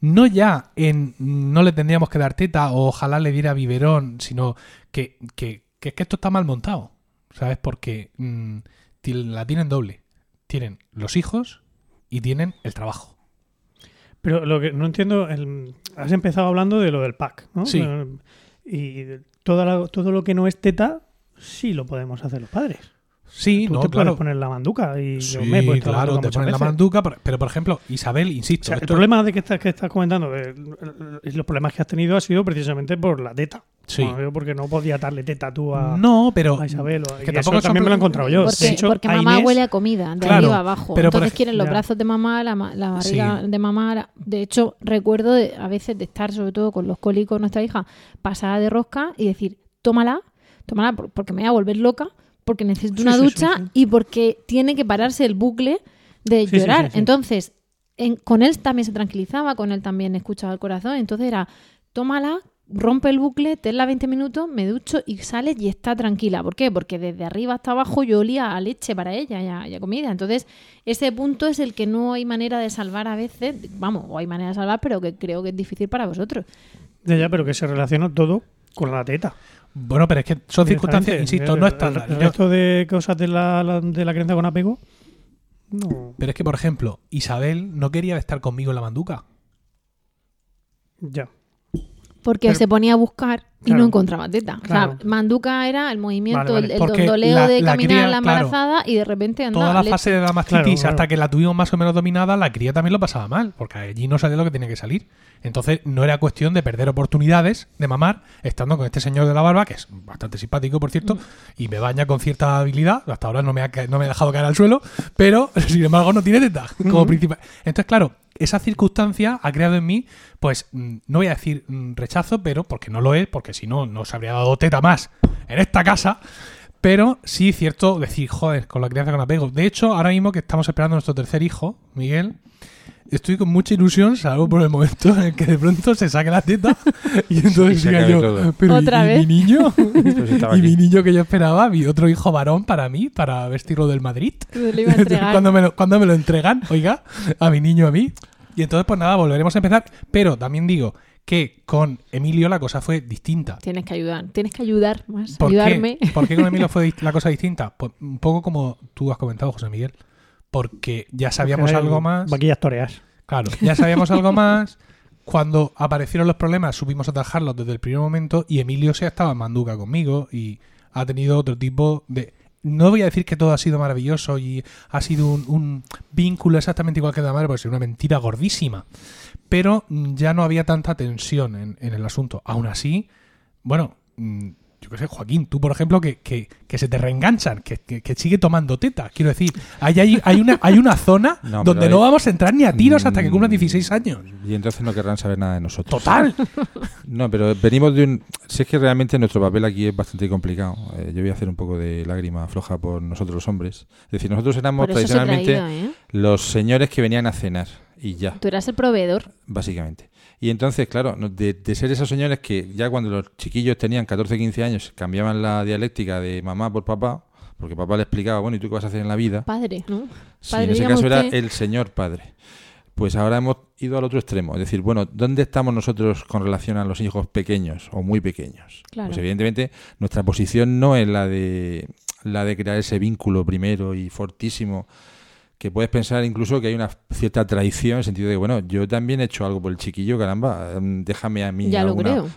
no ya en no le tendríamos que dar teta o ojalá le diera biberón, sino que, que, que es que esto está mal montado. ¿Sabes? Porque mm, la tienen doble. Tienen los hijos y tienen el trabajo. Pero lo que no entiendo, el- has empezado hablando de lo del pack, ¿no? Sí. Eh, Y de toda la- todo lo que no es teta, sí lo podemos hacer los padres. Sí, Tú no, te claro. puedes poner la manduca y Sí, yo me he puesto la claro, manduca te ponen la manduca, pero, pero, por ejemplo, Isabel, O insisto, sea, el problema de que estás, que estás comentando, de, los problemas que has tenido ha sido precisamente por la teta. Sí. Bueno, porque no podía darle teta tú a, No, pero a Isabel. o- que y tampoco eso también me lo he encontrado yo. Porque, De hecho, porque mamá Inés- huele a comida, de Claro, arriba abajo. pero por Entonces quieren los Ya. brazos de mamá, la, ma- la barriga de mamá. la- De hecho, recuerdo de- a veces de estar, sobre todo con los cólicos de nuestra hija, pasada de rosca y decir, tómala, tómala por- porque me voy a volver loca, porque necesito Sí, una sí, ducha sí. y porque tiene que pararse el bucle de llorar. Entonces, en- con él también se tranquilizaba, con él también escuchaba el corazón. Entonces era, tómala, rompe el bucle, tenla 20 minutos, me ducho y sales y está tranquila. ¿Por qué? Porque desde arriba hasta abajo yo olía a leche para ella y a, y a comida. Entonces, ese punto es el que no hay manera de salvar a veces. Vamos, o hay manera de salvar, pero que creo que es difícil para vosotros. Ya, ya, pero que se relaciona todo con la teta. Bueno, pero es que son circunstancias, insisto, El- no el- estándar. El resto de cosas de la, la- de la crianza con apego, no. Pero es que, por ejemplo, Isabel no quería estar conmigo en la manduca. Ya. Porque Pero- se ponía a buscar y Claro. no encontraba teta. O Claro. sea, manduca era el movimiento, Vale, vale. el, Porque dondoleo la- de la caminar cría, la claro. embarazada y de repente andaba Toda la leche. fase de la mastitis, Claro, claro. hasta que la tuvimos más o menos dominada, la cría también lo pasaba mal, porque allí no salía lo que tenía que salir. Entonces, no era cuestión de perder oportunidades de mamar, estando con este señor de la barba, que es bastante simpático, por cierto, y me baña con cierta habilidad. Hasta ahora no me ha, no me ha dejado caer al suelo, pero sin embargo no tiene teta como principal. Entonces, claro, esa circunstancia ha creado en mí, pues, mm, no voy a decir mm, rechazo, pero porque no lo es, porque si no, no se habría dado teta más en esta casa. Pero sí, cierto, decir, joder, con la crianza con apego. De hecho, ahora mismo que estamos esperando a nuestro tercer hijo, Miguel, estoy con mucha ilusión, salvo por el momento en el que de pronto se saque la teta y entonces Y diga yo, todo. pero ¿y- Otra y, vez? mi niño? Pues y aquí. mi niño que yo esperaba, mi otro hijo varón para mí, para vestirlo del Madrid. Cuando, me lo, cuando me lo entregan, oiga, a mi niño, a mí. Y entonces, pues nada, volveremos a empezar. Pero también digo que con Emilio la cosa fue distinta. Tienes que ayudar, tienes que ayudar más, ¿Por ayudarme. qué? ¿Por qué con Emilio fue la cosa distinta? Pues un poco como tú has comentado, José Miguel. Porque ya sabíamos Porque algo más. Vaquillas toreas. Claro, ya sabíamos algo más. Cuando aparecieron los problemas, supimos atajarlos desde el primer momento. Y Emilio se ha estado en Manduca conmigo y ha tenido otro tipo de. No voy a decir que todo ha sido maravilloso y ha sido un, un vínculo exactamente igual que de la madre, porque es una mentira gordísima. Pero mm, ya no había tanta tensión en, en el asunto. Aún así, bueno, mm, yo qué sé, Joaquín, tú por ejemplo, que, que, que se te reenganchan, que, que, que sigue tomando teta. Quiero decir, hay, hay, hay, una, hay una zona No, donde no vamos a entrar ni a tiros hasta que Mm, cumplan 16 años. Y entonces no querrán saber nada de nosotros. Total. No, pero venimos de un... Si es que realmente nuestro papel aquí es bastante complicado. Eh, yo voy a hacer un poco de lágrima floja por nosotros los hombres. Es decir, nosotros éramos tradicionalmente traído, ¿eh? los señores que venían a cenar y ya, Tú eras el proveedor. básicamente. Y entonces, claro, de, de ser esos señores que ya cuando los chiquillos tenían 14, 15 años cambiaban la dialéctica de mamá por papá, porque papá le explicaba, bueno, ¿y tú qué vas a hacer en la vida? Padre, ¿no? Sí, Padre, en ese caso era el señor padre. Pues ahora hemos ido al otro extremo. Es decir, bueno, ¿dónde estamos nosotros con relación a los hijos pequeños o muy pequeños? Claro. Pues evidentemente nuestra posición no es la de la de crear ese vínculo primero y fortísimo que puedes pensar incluso que hay una cierta traición en el sentido de, bueno, yo también he hecho algo por el chiquillo, caramba, em, déjame a mí Ya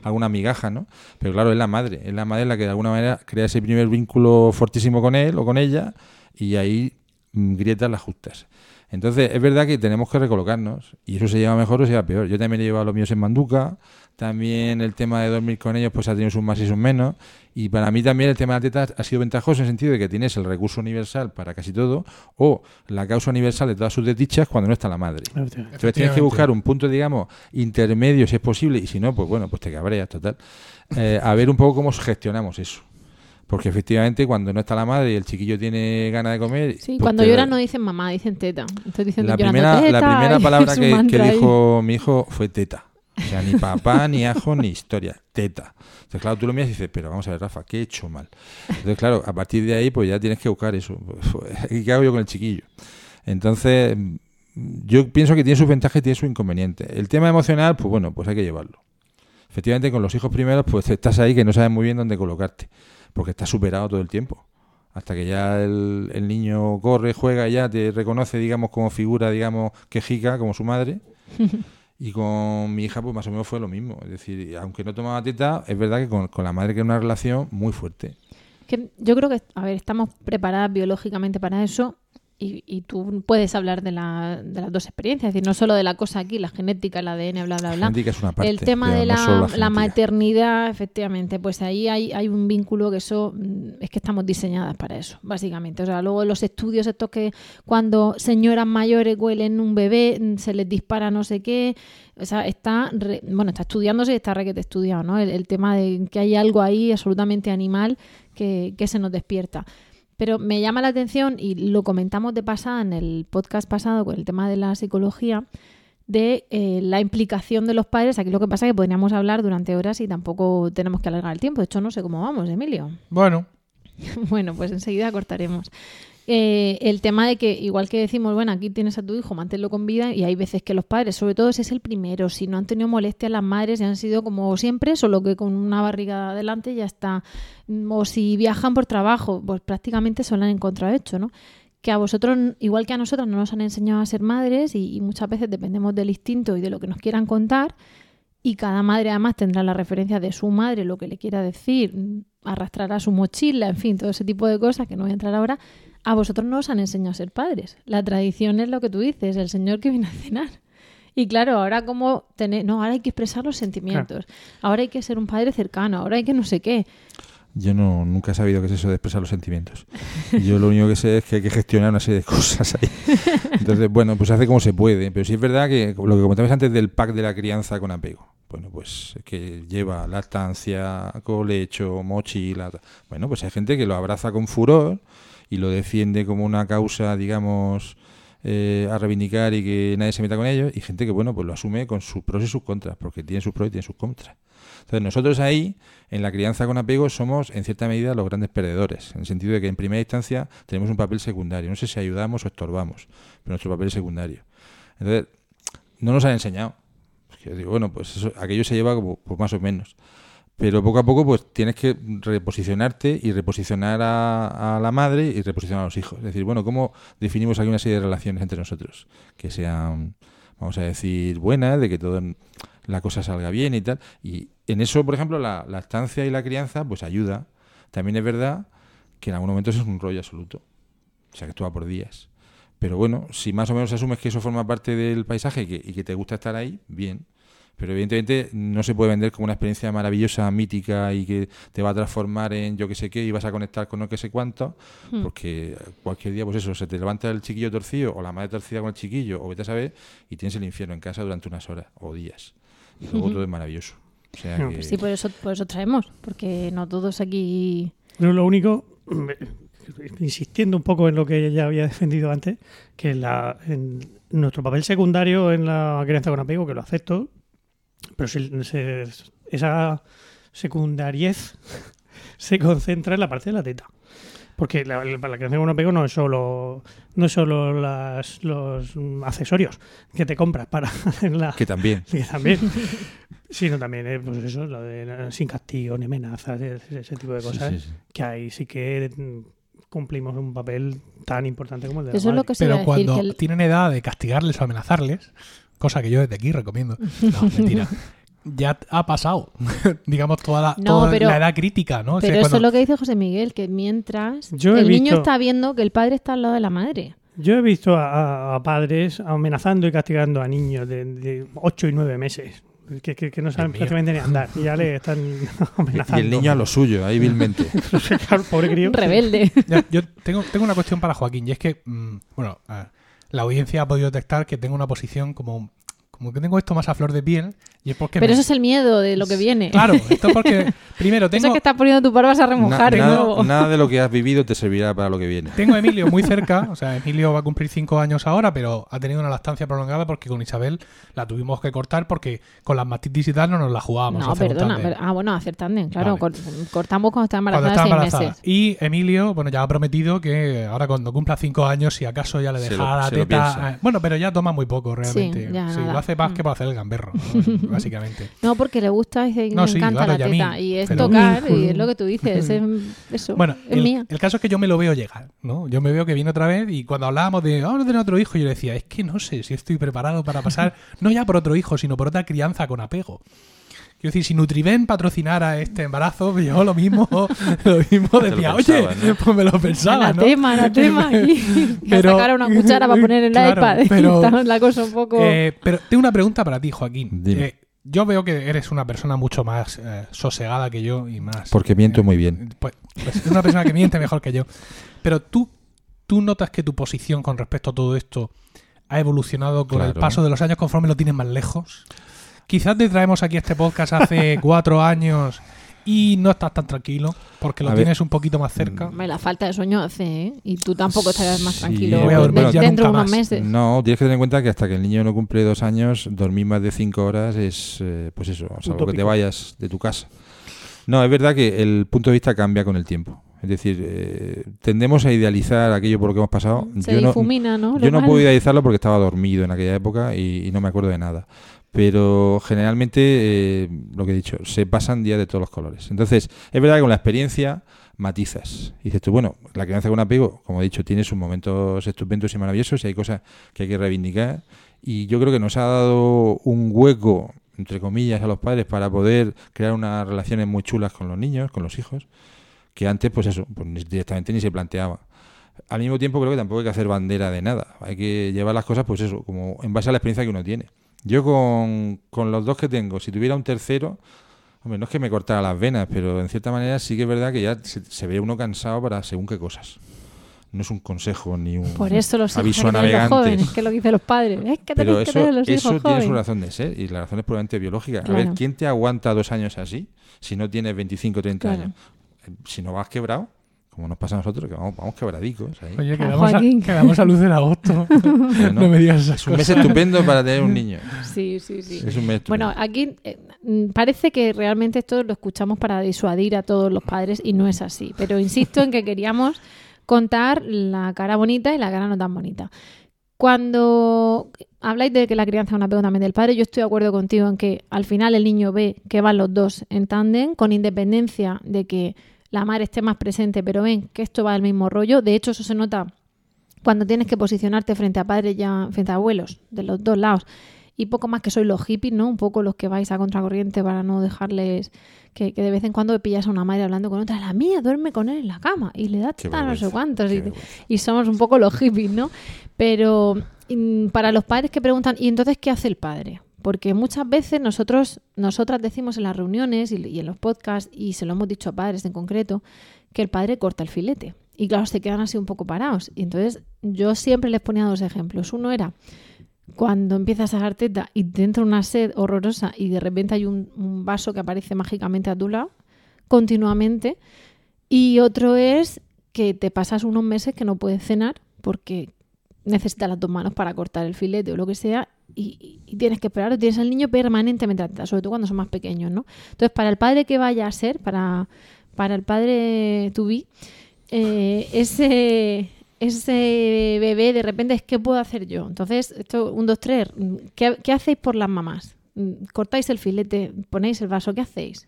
alguna migaja, ¿no? Pero claro, es la madre, es la madre la que de alguna manera crea ese primer vínculo fortísimo con él o con ella y ahí mm, grietas las justas. Entonces, es verdad que tenemos que recolocarnos y eso se lleva mejor o se lleva peor. Yo también he llevado a los míos en manduca, también el tema de dormir con ellos pues ha tenido sus más y sus menos y para mí también el tema de la teta ha sido ventajoso en el sentido de que tienes el recurso universal para casi todo o la causa universal de todas sus desdichas cuando no está la madre. Entonces tienes que buscar un punto, digamos, intermedio si es posible y si no, pues bueno, pues te cabreas total. Eh, a ver un poco cómo gestionamos eso. Porque efectivamente cuando no está la madre y el chiquillo tiene ganas de comer... Sí, pues cuando lloran no dicen mamá, dicen teta. Entonces dicen la primera, la primera palabra que, dijo mi hijo fue teta. O sea, ni papá, ni ajo, ni historia. Teta. Entonces, claro, tú lo miras y dices, pero vamos a ver, Rafa, ¿qué he hecho mal? Entonces, claro, a partir de ahí, pues ya tienes que buscar eso. ¿Y qué hago yo con el chiquillo? Entonces, yo pienso que tiene sus ventajas y tiene sus inconvenientes. El tema emocional, pues bueno, pues hay que llevarlo. Efectivamente, con los hijos primeros, pues estás ahí que no sabes muy bien dónde colocarte, porque estás superado todo el tiempo. Hasta que ya el, el niño corre, juega y ya te reconoce, digamos, como figura, digamos, quejica, como su madre. Y con mi hija, pues más o menos fue lo mismo. Es decir, aunque no tomaba teta, es verdad que con, con la madre que era una relación muy fuerte. Que yo creo que, a ver, estamos preparadas biológicamente para eso y, y tú puedes hablar de, la- de las dos experiencias, es decir, no solo de la cosa aquí, la genética, el ADN, bla, bla, bla. genética es una parte, el tema de la, la la maternidad, efectivamente, pues ahí hay, hay un vínculo que eso mm, es que estamos diseñadas para eso, básicamente. O sea, luego los estudios estos que cuando señoras mayores huelen un bebé, mm, se les dispara no sé qué. O sea, está, re- bueno, está estudiándose y está requete estudiado, ¿no? El, el tema de que hay algo ahí absolutamente animal que, que se nos despierta. Pero me llama la atención, y lo comentamos de pasada en el podcast pasado con el tema de la psicología, de eh, la implicación de los padres. Aquí lo que pasa es que podríamos hablar durante horas y tampoco tenemos que alargar el tiempo. De hecho, no sé cómo vamos, Emilio. Bueno, bueno, pues enseguida cortaremos. Eh, el tema de que, igual que decimos, bueno, aquí tienes a tu hijo, manténlo con vida, y hay veces que los padres, sobre todo si es el primero, si no han tenido molestias las madres y han sido como siempre, solo que con una barriga adelante ya está. O si viajan por trabajo, pues prácticamente se lo han hecho, ¿no? Que a vosotros, igual que a nosotros, no nos han enseñado a ser madres y, y muchas veces dependemos del instinto y de lo que nos quieran contar. Y cada madre además tendrá la referencia de su madre, lo que le quiera decir, arrastrará su mochila, en fin, todo ese tipo de cosas que no voy a entrar ahora. A vosotros no os han enseñado a ser padres. La tradición es lo que tú dices, el señor que viene a cenar. Y claro, ahora como tener, no, ahora hay que expresar los sentimientos, ahora hay que ser un padre cercano, ahora hay que no sé qué. Yo no nunca he sabido qué es eso de expresar los sentimientos. Yo lo único que sé es que hay que gestionar una serie de cosas ahí. Entonces, bueno, pues se hace como se puede. Pero sí es verdad que lo que comentabas antes del pack de la crianza con apego. Bueno, pues que lleva lactancia, colecho, mochila. Bueno, pues hay gente que lo abraza con furor y lo defiende como una causa, digamos, eh, a reivindicar y que nadie se meta con ellos. Y gente que, bueno, pues lo asume con sus pros y sus contras, porque tiene sus pros y tiene sus contras. Entonces nosotros ahí, en la crianza con apego, somos en cierta medida los grandes perdedores, en el sentido de que en primera instancia tenemos un papel secundario. No sé si ayudamos o estorbamos, pero nuestro papel es secundario. Entonces, no nos han enseñado. Yo digo, bueno, pues aquello se lleva como pues más o menos. Pero poco a poco pues tienes que reposicionarte y reposicionar a, a la madre y reposicionar a los hijos. Es decir, bueno, ¿cómo definimos aquí una serie de relaciones entre nosotros? Que sean, vamos a decir, buenas, de que todo la cosa salga bien y tal. Y en eso, por ejemplo, la lactancia y la crianza pues ayuda. También es verdad que en algún momento eso es un rollo absoluto. O sea, que esto va por días. Pero bueno, si más o menos asumes que eso forma parte del paisaje y que, y que te gusta estar ahí, bien. Pero evidentemente no se puede vender como una experiencia maravillosa, mítica y que te va a transformar en yo que sé qué y vas a conectar con no que sé cuánto, Hmm. porque cualquier día, pues eso, se te levanta el chiquillo torcido o la madre torcida con el chiquillo o vete a saber y tienes el infierno en casa durante unas horas o días. Y luego todo es maravilloso. O sea No, que- Pues Sí, por eso, por eso traemos, porque no todos aquí... Pero lo único, insistiendo un poco en lo que ya había defendido antes, que la, en nuestro papel secundario en la crianza con apego, que lo acepto, pero si- se- esa secundariez se concentra en la parte de la teta. Porque la, la- la crianza con apego no es solo, no es solo las, los accesorios que te compras para hacer la, Que también. que también. Sino también, eh, pues eso, lo de eh, sin castigo ni amenazas, ese, ese tipo de cosas. sí, sí. Que ahí sí que mm, cumplimos un papel tan importante como el de la Eso es lo que se iba a Pero decir, cuando que el- tienen edad de castigarles o amenazarles, cosa que yo desde aquí recomiendo. No, mentira. Ya ha pasado, digamos, toda la, No, toda pero- la edad crítica, ¿no? O sea, Pero eso cuando- es lo que dice José Miguel, que mientras Yo el niño visto- está viendo que el padre está al lado de la madre. Yo he visto a, a padres amenazando y castigando a niños de, de 8 y 9 meses. Que, que- que no saben prácticamente ni andar. Y ya le están Y amenazando. el niño a lo suyo, ahí vilmente. Pobre crío. Rebelde. Ya, yo tengo, tengo una cuestión para Joaquín, y es que, mm, bueno, a ver, la audiencia ha podido detectar que tengo una posición como, como que tengo esto más a flor de piel, y es porque... Pero me- eso es el miedo de lo que viene. Claro, esto es porque, primero, Eso es tengo, que estás poniendo tu barbas a remojar. Na- nada, nada de lo que has vivido te servirá para lo que viene. tengo a Emilio muy cerca, o sea, Emilio va a cumplir cinco años ahora, pero ha tenido una lactancia prolongada porque con Isabel la tuvimos que cortar porque con las mastitis y tal no nos la jugábamos. No, perdona. pero- ah, bueno, hacer tándem, claro. Vale. cor- cortamos cuando está Cuando embarazada está seis embarazada. meses. Y Emilio, bueno, ya ha prometido que ahora cuando cumpla cinco años, si acaso ya le deja la teta. eh, bueno, pero ya toma muy poco realmente. Sí, ya Sí, nada. lo hace más Mm. que para hacer el gamberro, ¿no? Básicamente. No, porque le gusta y le No, sí, encanta claro, y la mí, teta. Y es pero- tocar, y es lo que tú dices. Es, eso, Bueno, es el, mía. el caso es que yo me lo veo llegar, ¿no? Yo me veo que viene otra vez y cuando hablábamos de, vamos a tener otro hijo, yo decía, es que no sé si estoy preparado para pasar, no ya por otro hijo, sino por otra crianza con apego. Quiero decir, si Nutriben patrocinara este embarazo, yo lo mismo, lo mismo decía, oye, pues me lo pensaba, ¿no? Anatema, anatema. Y Pero- sacar una cuchara para poner el Claro, iPad. pero- Está la cosa un poco. Eh, pero tengo una pregunta para ti, Joaquín. Dime. Eh, yo veo que eres una persona mucho más eh, sosegada que yo y más. Porque miento eh, muy bien. Pues, pues es una persona que miente mejor que yo. Pero tú, tú notas que tu posición con respecto a todo esto ha evolucionado con el paso de los años conforme lo tienes más lejos. Quizás te traemos aquí este podcast hace cuatro años y no estás tan tranquilo porque lo A ver, tienes un poquito más cerca. Hombre, la falta de sueño hace, ¿eh? Y tú tampoco estarás más Sí, tranquilo voy a dormir de- ya dentro de unos más. meses. No, tienes que tener en cuenta que hasta que el niño no cumple dos años, dormir más de cinco horas es, eh, pues eso, salvo que te vayas de tu casa. No, es verdad que el punto de vista cambia con el tiempo. Es decir, eh, tendemos a idealizar aquello por lo que hemos pasado. Se yo difumina, ¿no? Yo no puedo idealizarlo porque estaba dormido en aquella época y, y no me acuerdo de nada. Pero generalmente, eh, lo que he dicho, se pasan días de todos los colores. Entonces, es verdad que con la experiencia matizas. Y dices tú, bueno, la crianza con apego, como he dicho, tiene sus momentos estupendos y maravillosos y hay cosas que hay que reivindicar. Y yo creo que nos ha dado un hueco, entre comillas, a los padres para poder crear unas relaciones muy chulas con los niños, con los hijos, que antes, pues eso, pues directamente ni se planteaba. Al mismo tiempo creo que tampoco hay que hacer bandera de nada. Hay que llevar las cosas, pues eso, como en base a la experiencia que uno tiene. Yo con, con los dos que tengo, si tuviera un tercero, hombre, no es que me cortara las venas, pero en cierta manera sí que es verdad que ya se, se ve uno cansado para según qué cosas. No es un consejo ni un Por eso los hijos aviso a que navegantes. jóvenes, que es lo que dicen los padres. Es que Pero que eso, tener los eso tiene su jóvenes. razón de ser y la razón es puramente biológica. A ver, ¿quién te aguanta dos años así si no tienes 25 o 30 Claro. años? Si no vas quebrado, como nos pasa a nosotros, que vamos, vamos quebradicos. Ahí. Oye, quedamos a, quedamos a luz en agosto. Bueno, no me digas esas es un mes cosas. estupendo para tener un niño. Sí, sí, sí. Es un mes Bueno, aquí eh, mm, parece que realmente esto lo escuchamos para disuadir a todos los padres y no es así. Pero insisto en que queríamos contar la cara bonita y la cara no tan bonita. Cuando habláis de que la crianza es un apego también del padre, yo estoy de acuerdo contigo en que al final el niño ve que van los dos en tándem, con independencia de que la madre esté más presente, pero ven que esto va del mismo rollo. De hecho, eso se nota cuando tienes que posicionarte frente a padres ya, frente a abuelos, de los dos lados. Y poco más que sois los hippies, ¿no? Un poco los que vais a contracorriente para no dejarles que, que de vez en cuando pillas a una madre hablando con otra. La mía duerme con él en la cama y le da teta no sé cuántos. Y, y somos un poco los hippies, ¿no? Pero mm, para los padres que preguntan, ¿y entonces qué hace el padre? Porque muchas veces nosotros, nosotras decimos en las reuniones y, en los podcasts, y se lo hemos dicho a padres en concreto, que el padre corta el filete. Y claro, se quedan así un poco parados. Y entonces yo siempre les ponía dos ejemplos. Uno era cuando empiezas a dar teta y te entra una sed horrorosa y de repente hay un, un vaso que aparece mágicamente a tu lado, continuamente. Y otro es que te pasas unos meses que no puedes cenar porque necesitas las dos manos para cortar el filete o lo que sea y, y tienes que esperar, tienes al niño permanentemente atenta, sobre todo cuando son más pequeños, ¿no? Entonces, para el padre que vaya a ser, para, para el padre to be, eh, ese, ese bebé de repente es ¿qué puedo hacer yo? Entonces, esto, un, dos, tres, ¿qué, qué hacéis por las mamás? ¿Cortáis el filete? ¿Ponéis el vaso? ¿Qué hacéis?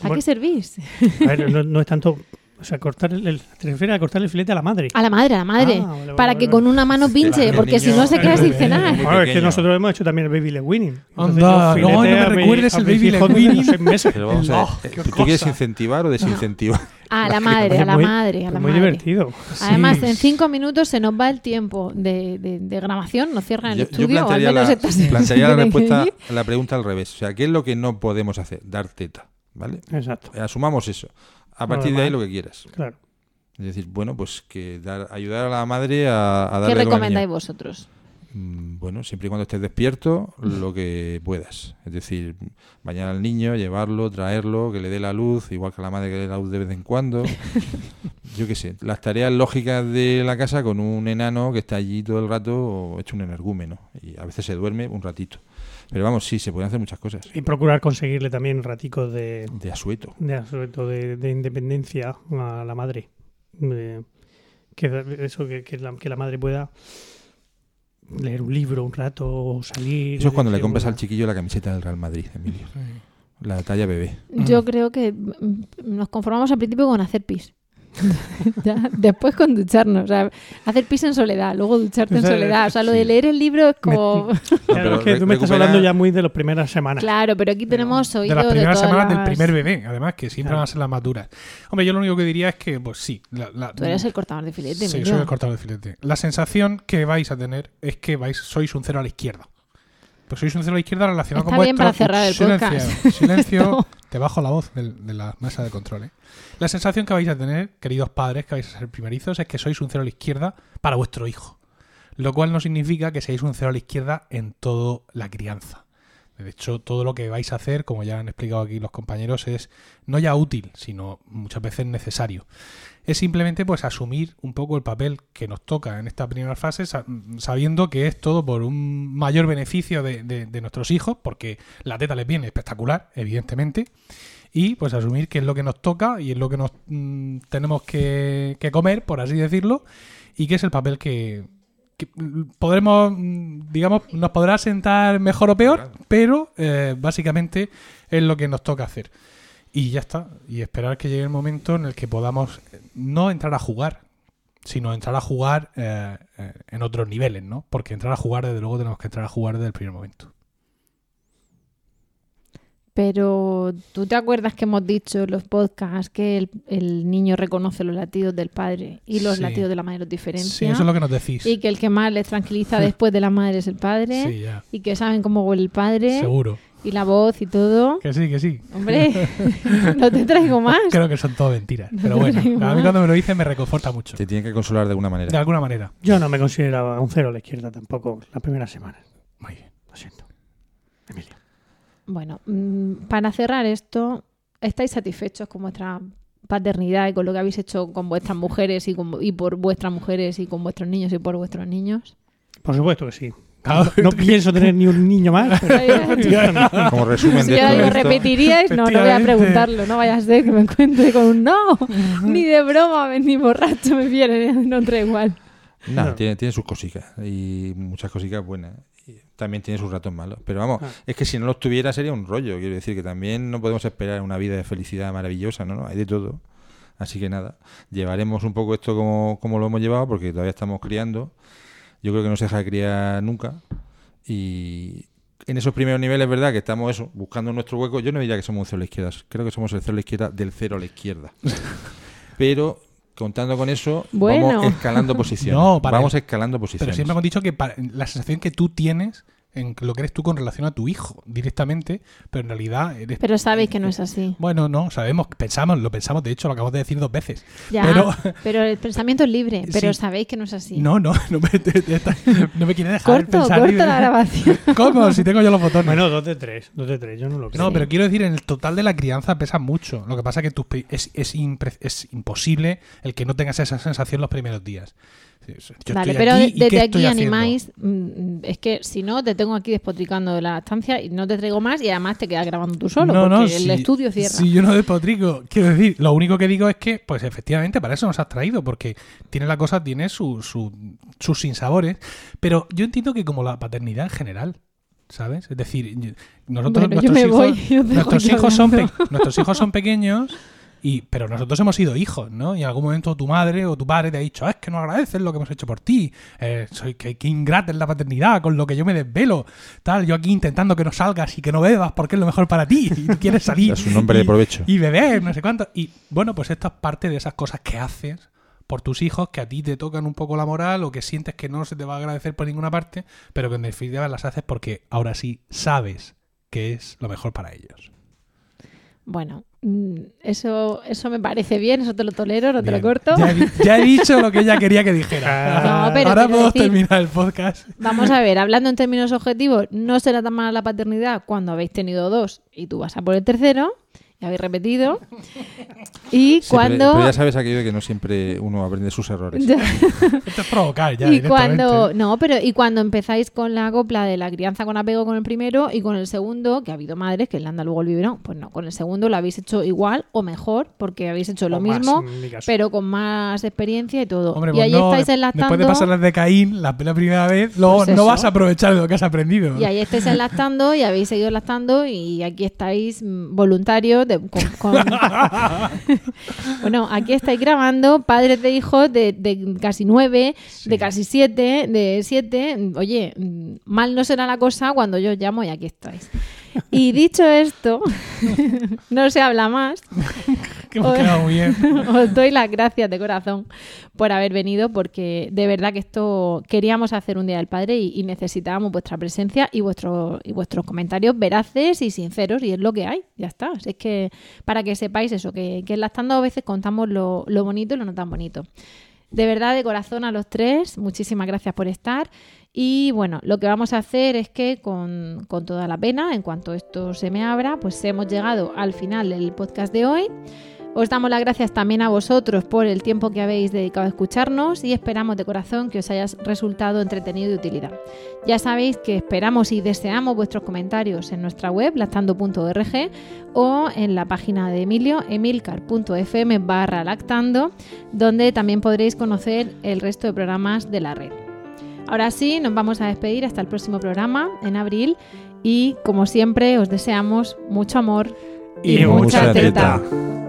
¿A Bueno, qué servís? A ver, no, no es tanto O sea, cortar el, el- te refieres a cortar el filete a la madre. A la madre, a la madre. Ah, vale, vale, para vale, que con una mano pinche, porque si no se queda sin cenar. muy Bueno, es que nosotros hemos hecho también el baby leg winning. Anda, yo no, no me mi- recuerdes a el baby leg winning. Pero vamos a ver, eh, ¿tú quieres incentivar o desincentivar? A la madre, a la Muy- madre, a la muy madre. divertido. Además, Sí. en cinco minutos se nos va el tiempo de, de- de grabación, nos cierran el Yo, yo estudio, o al plantearía, menos la, plantearía la respuesta, la pregunta al revés. O sea, ¿qué es lo que no podemos hacer? Dar teta, ¿vale? Exacto. Asumamos eso. A partir de ahí lo que quieras. Claro. Es decir, bueno, pues que dar, ayudar a la madre a, a darle ¿Qué recomendáis vosotros? Mm, Bueno, siempre y cuando estés despierto, lo que puedas. Es decir, bañar al niño, llevarlo, traerlo, que le dé la luz, igual que a la madre que le dé la luz de vez en cuando. Yo qué sé, las tareas lógicas de la casa con un enano que está allí todo el rato hecho un energúmeno. Y a veces se duerme un ratito. Pero vamos, sí, se pueden hacer muchas cosas. Y procurar conseguirle también raticos de, De asueto. de, todo de, de independencia a la madre. De- que eso que, que la, que la madre pueda leer un libro un rato o salir. Eso es cuando le compras al chiquillo la camiseta del Real Madrid, Emilio. La talla bebé. Yo creo que mm, nos conformamos al principio con hacer pis. Ya, después con ducharnos. O sea, hacer pis en soledad, luego ducharte en O sea, soledad. O sea, lo de leer el libro es como. Claro, es que tú me estás hablando ya muy de las primeras semanas. claro, pero aquí tenemos de oído las de primeras todas semanas del las- primer bebé, además, que siempre Claro. van a ser las más duras. Hombre, yo lo único que diría es que, pues sí. La, la- Tú eres el cortador de filete, Sí, soy el cortador de filete. La sensación que vais a tener es que vais, sois un cero a la izquierda. Pues sois un cero a la izquierda relacionado Está con bien vuestro... para cerrar el silencio, podcast. Silencio, No. Te bajo la voz de, la mesa de control. ¿eh? La sensación que vais a tener, queridos padres, que vais a ser primerizos, es que sois un cero a la izquierda para vuestro hijo. Lo cual no significa que seáis un cero a la izquierda en toda la crianza. De hecho, todo lo que vais a hacer, como ya han explicado aquí los compañeros, es no ya útil, sino muchas veces necesario. Es simplemente pues asumir un poco el papel que nos toca en esta primera fase, sa- sabiendo que es todo por un mayor beneficio de, de- de nuestros hijos, porque la teta les viene espectacular, evidentemente, y pues asumir que es lo que nos toca y es lo que nos mm, tenemos que, que comer, por así decirlo, y que es el papel que, que, mm, podremos, mm, digamos, nos podrá sentar mejor o peor, pero eh, básicamente es lo que nos toca hacer. Y ya está. Y esperar que llegue el momento en el que podamos eh, no entrar a jugar, sino entrar a jugar eh, eh, en otros niveles, ¿no? Porque entrar a jugar, desde luego, tenemos que entrar a jugar desde el primer momento. Pero tú te acuerdas que hemos dicho en los podcasts que el, el niño reconoce los latidos del padre y los Sí. latidos de la madre los diferencia. Sí, eso es lo que nos decís. Y que el que más les tranquiliza después de la madre es el padre. Sí, ya. Y que saben cómo huele el padre. Seguro. Y la voz y todo. Que sí, que sí. Hombre, no te traigo más. Creo que son todo mentiras. No Pero bueno, a mí cuando me lo dicen me reconforta mucho. Te tienen que consolar de alguna manera. De alguna manera. Yo no me consideraba un cero a la izquierda tampoco la primera semana. Muy bien. Lo siento. Emilio. Bueno, mm, para cerrar esto, ¿estáis satisfechos con vuestra paternidad y con lo que habéis hecho con vuestras mujeres y, con- y por vuestras mujeres y con vuestros niños y por vuestros niños? Por supuesto que sí. No, no pienso tener ni un niño más. Como resumen Si de ahora todo lo esto, repetiríais, no, no voy a preguntarlo, no vaya a ser que me encuentre con un no, ni de broma, ni borracho me viene, no trae igual. No. tiene, tiene sus cositas y muchas cositas buenas. Y también tiene sus ratos malos. Pero vamos, Ah. es que si no los tuviera sería un rollo. Quiero decir que también no podemos esperar una vida de felicidad maravillosa, ¿no? Hay de todo. Así que nada, llevaremos un poco esto como, como lo hemos llevado porque todavía estamos criando. Yo creo que no se deja de criar nunca. Y en esos primeros niveles, ¿verdad? Que estamos eso, buscando nuestro hueco. Yo no diría que somos un cero a la izquierda. Creo que somos el cero a la izquierda del cero a la izquierda. Pero contando con eso, Bueno. vamos escalando posiciones. No, para- vamos escalando Pero posiciones. siempre hemos dicho que para- la sensación que tú tienes en lo que eres tú con relación a tu hijo directamente, pero en realidad eres... Pero sabéis que no es así. Bueno, no, sabemos, pensamos, lo pensamos, de hecho lo acabamos de decir dos veces. Ya, Pero pero, el pensamiento es libre, pero Sí. sabéis que no es así. no, no, no me, te- te- no me quiere dejar corto, pensar corto libre. la grabación. ¿Cómo? Si tengo yo los botones. Bueno, dos de tres. Dos de tres, yo no lo creo. No, pero quiero decir, en el total de la crianza pesa mucho. Lo que pasa es que es, es, impre- es imposible el que no tengas esa sensación los primeros días. Yo vale, pero aquí, ¿y qué desde aquí animáis. mm, Es que si no, te tengo aquí despotricando de la estancia y no te traigo más y además te quedas grabando tú solo No, el si- estudio cierra. Si yo no despotrico, quiero decir, lo único que digo es que, pues efectivamente, para eso nos has traído, porque tiene la cosa, tiene su, su- sus sinsabores, pero yo entiendo que como la paternidad en general, ¿sabes? Es decir, nosotros, Bueno, nuestros hijos, voy nuestros hijos son nuestros hijos son pequeños Y, pero nosotros hemos sido hijos, ¿no? Y en algún momento tu madre o tu padre te ha dicho, es que no agradeces lo que hemos hecho por ti. Eh, soy que, que ingrata es la paternidad, con lo que yo me desvelo. Tal, yo aquí intentando que no salgas y que no bebas porque es lo mejor para ti. Y tú quieres salir. Es un hombre y- de provecho. Y beber, no sé cuánto. Y bueno, pues esto es parte de esas cosas que haces por tus hijos que a ti te tocan un poco la moral o que sientes que no se te va a agradecer por ninguna parte, pero que en definitiva las haces porque ahora sí sabes que es lo mejor para ellos. Bueno, eso, eso me parece bien, eso te lo tolero, no te lo corto. Ya he, di- ya he dicho lo que ella quería que dijera. No, pero ahora podemos decir- terminar el podcast. Vamos a ver, hablando en términos objetivos, no será tan mala la paternidad cuando habéis tenido dos y tú vas a por el tercero y habéis repetido. Y Sí, cuando... pero, ya sabes aquello de que no siempre uno aprende sus errores. Ya. Esto es provocar ya y cuando no pero y cuando empezáis con la copla de la crianza con apego con el primero y con el segundo que ha habido madres que le han dado luego el biberón pues no con el segundo lo habéis hecho igual o mejor porque habéis hecho lo O mismo pero con más experiencia y todo Hombre, y pues ahí no, estáis enlactando Después de pasar las de Caín la, la primera vez, luego Pues no vas a aprovechar de lo que has aprendido. y ahí estáis enlactando y habéis seguido enlactando y aquí estáis mm, voluntarios de, con, con- bueno aquí estáis grabando padres de hijos de, de casi nueve de casi siete de siete. Oye mal no será la cosa cuando yo os llamo y aquí estáis. Y dicho esto no se habla más Que hemos quedado muy bien. os doy las gracias de corazón por haber venido porque de verdad que esto queríamos hacer un día del padre y, necesitábamos vuestra presencia y vuestros y vuestros comentarios veraces y sinceros y es lo que hay ya está es que para que sepáis eso que, que en Lactando a veces contamos lo, lo bonito y lo no tan bonito de verdad de corazón a los tres muchísimas gracias por estar y bueno, lo que vamos a hacer es que con, con toda la pena, en cuanto esto se me abra, pues hemos llegado al final del podcast de hoy. Os damos las gracias también a vosotros por el tiempo que habéis dedicado a escucharnos y esperamos de corazón que os haya resultado entretenido y de utilidad. Ya sabéis que esperamos y deseamos vuestros comentarios en nuestra web, lactando.org o en la página de Emilio, emilcar.fm barra lactando, donde también podréis conocer el resto de programas de la red. Ahora sí, nos vamos a despedir hasta el próximo programa en abril y como siempre os deseamos mucho amor Y mucha teta. teta.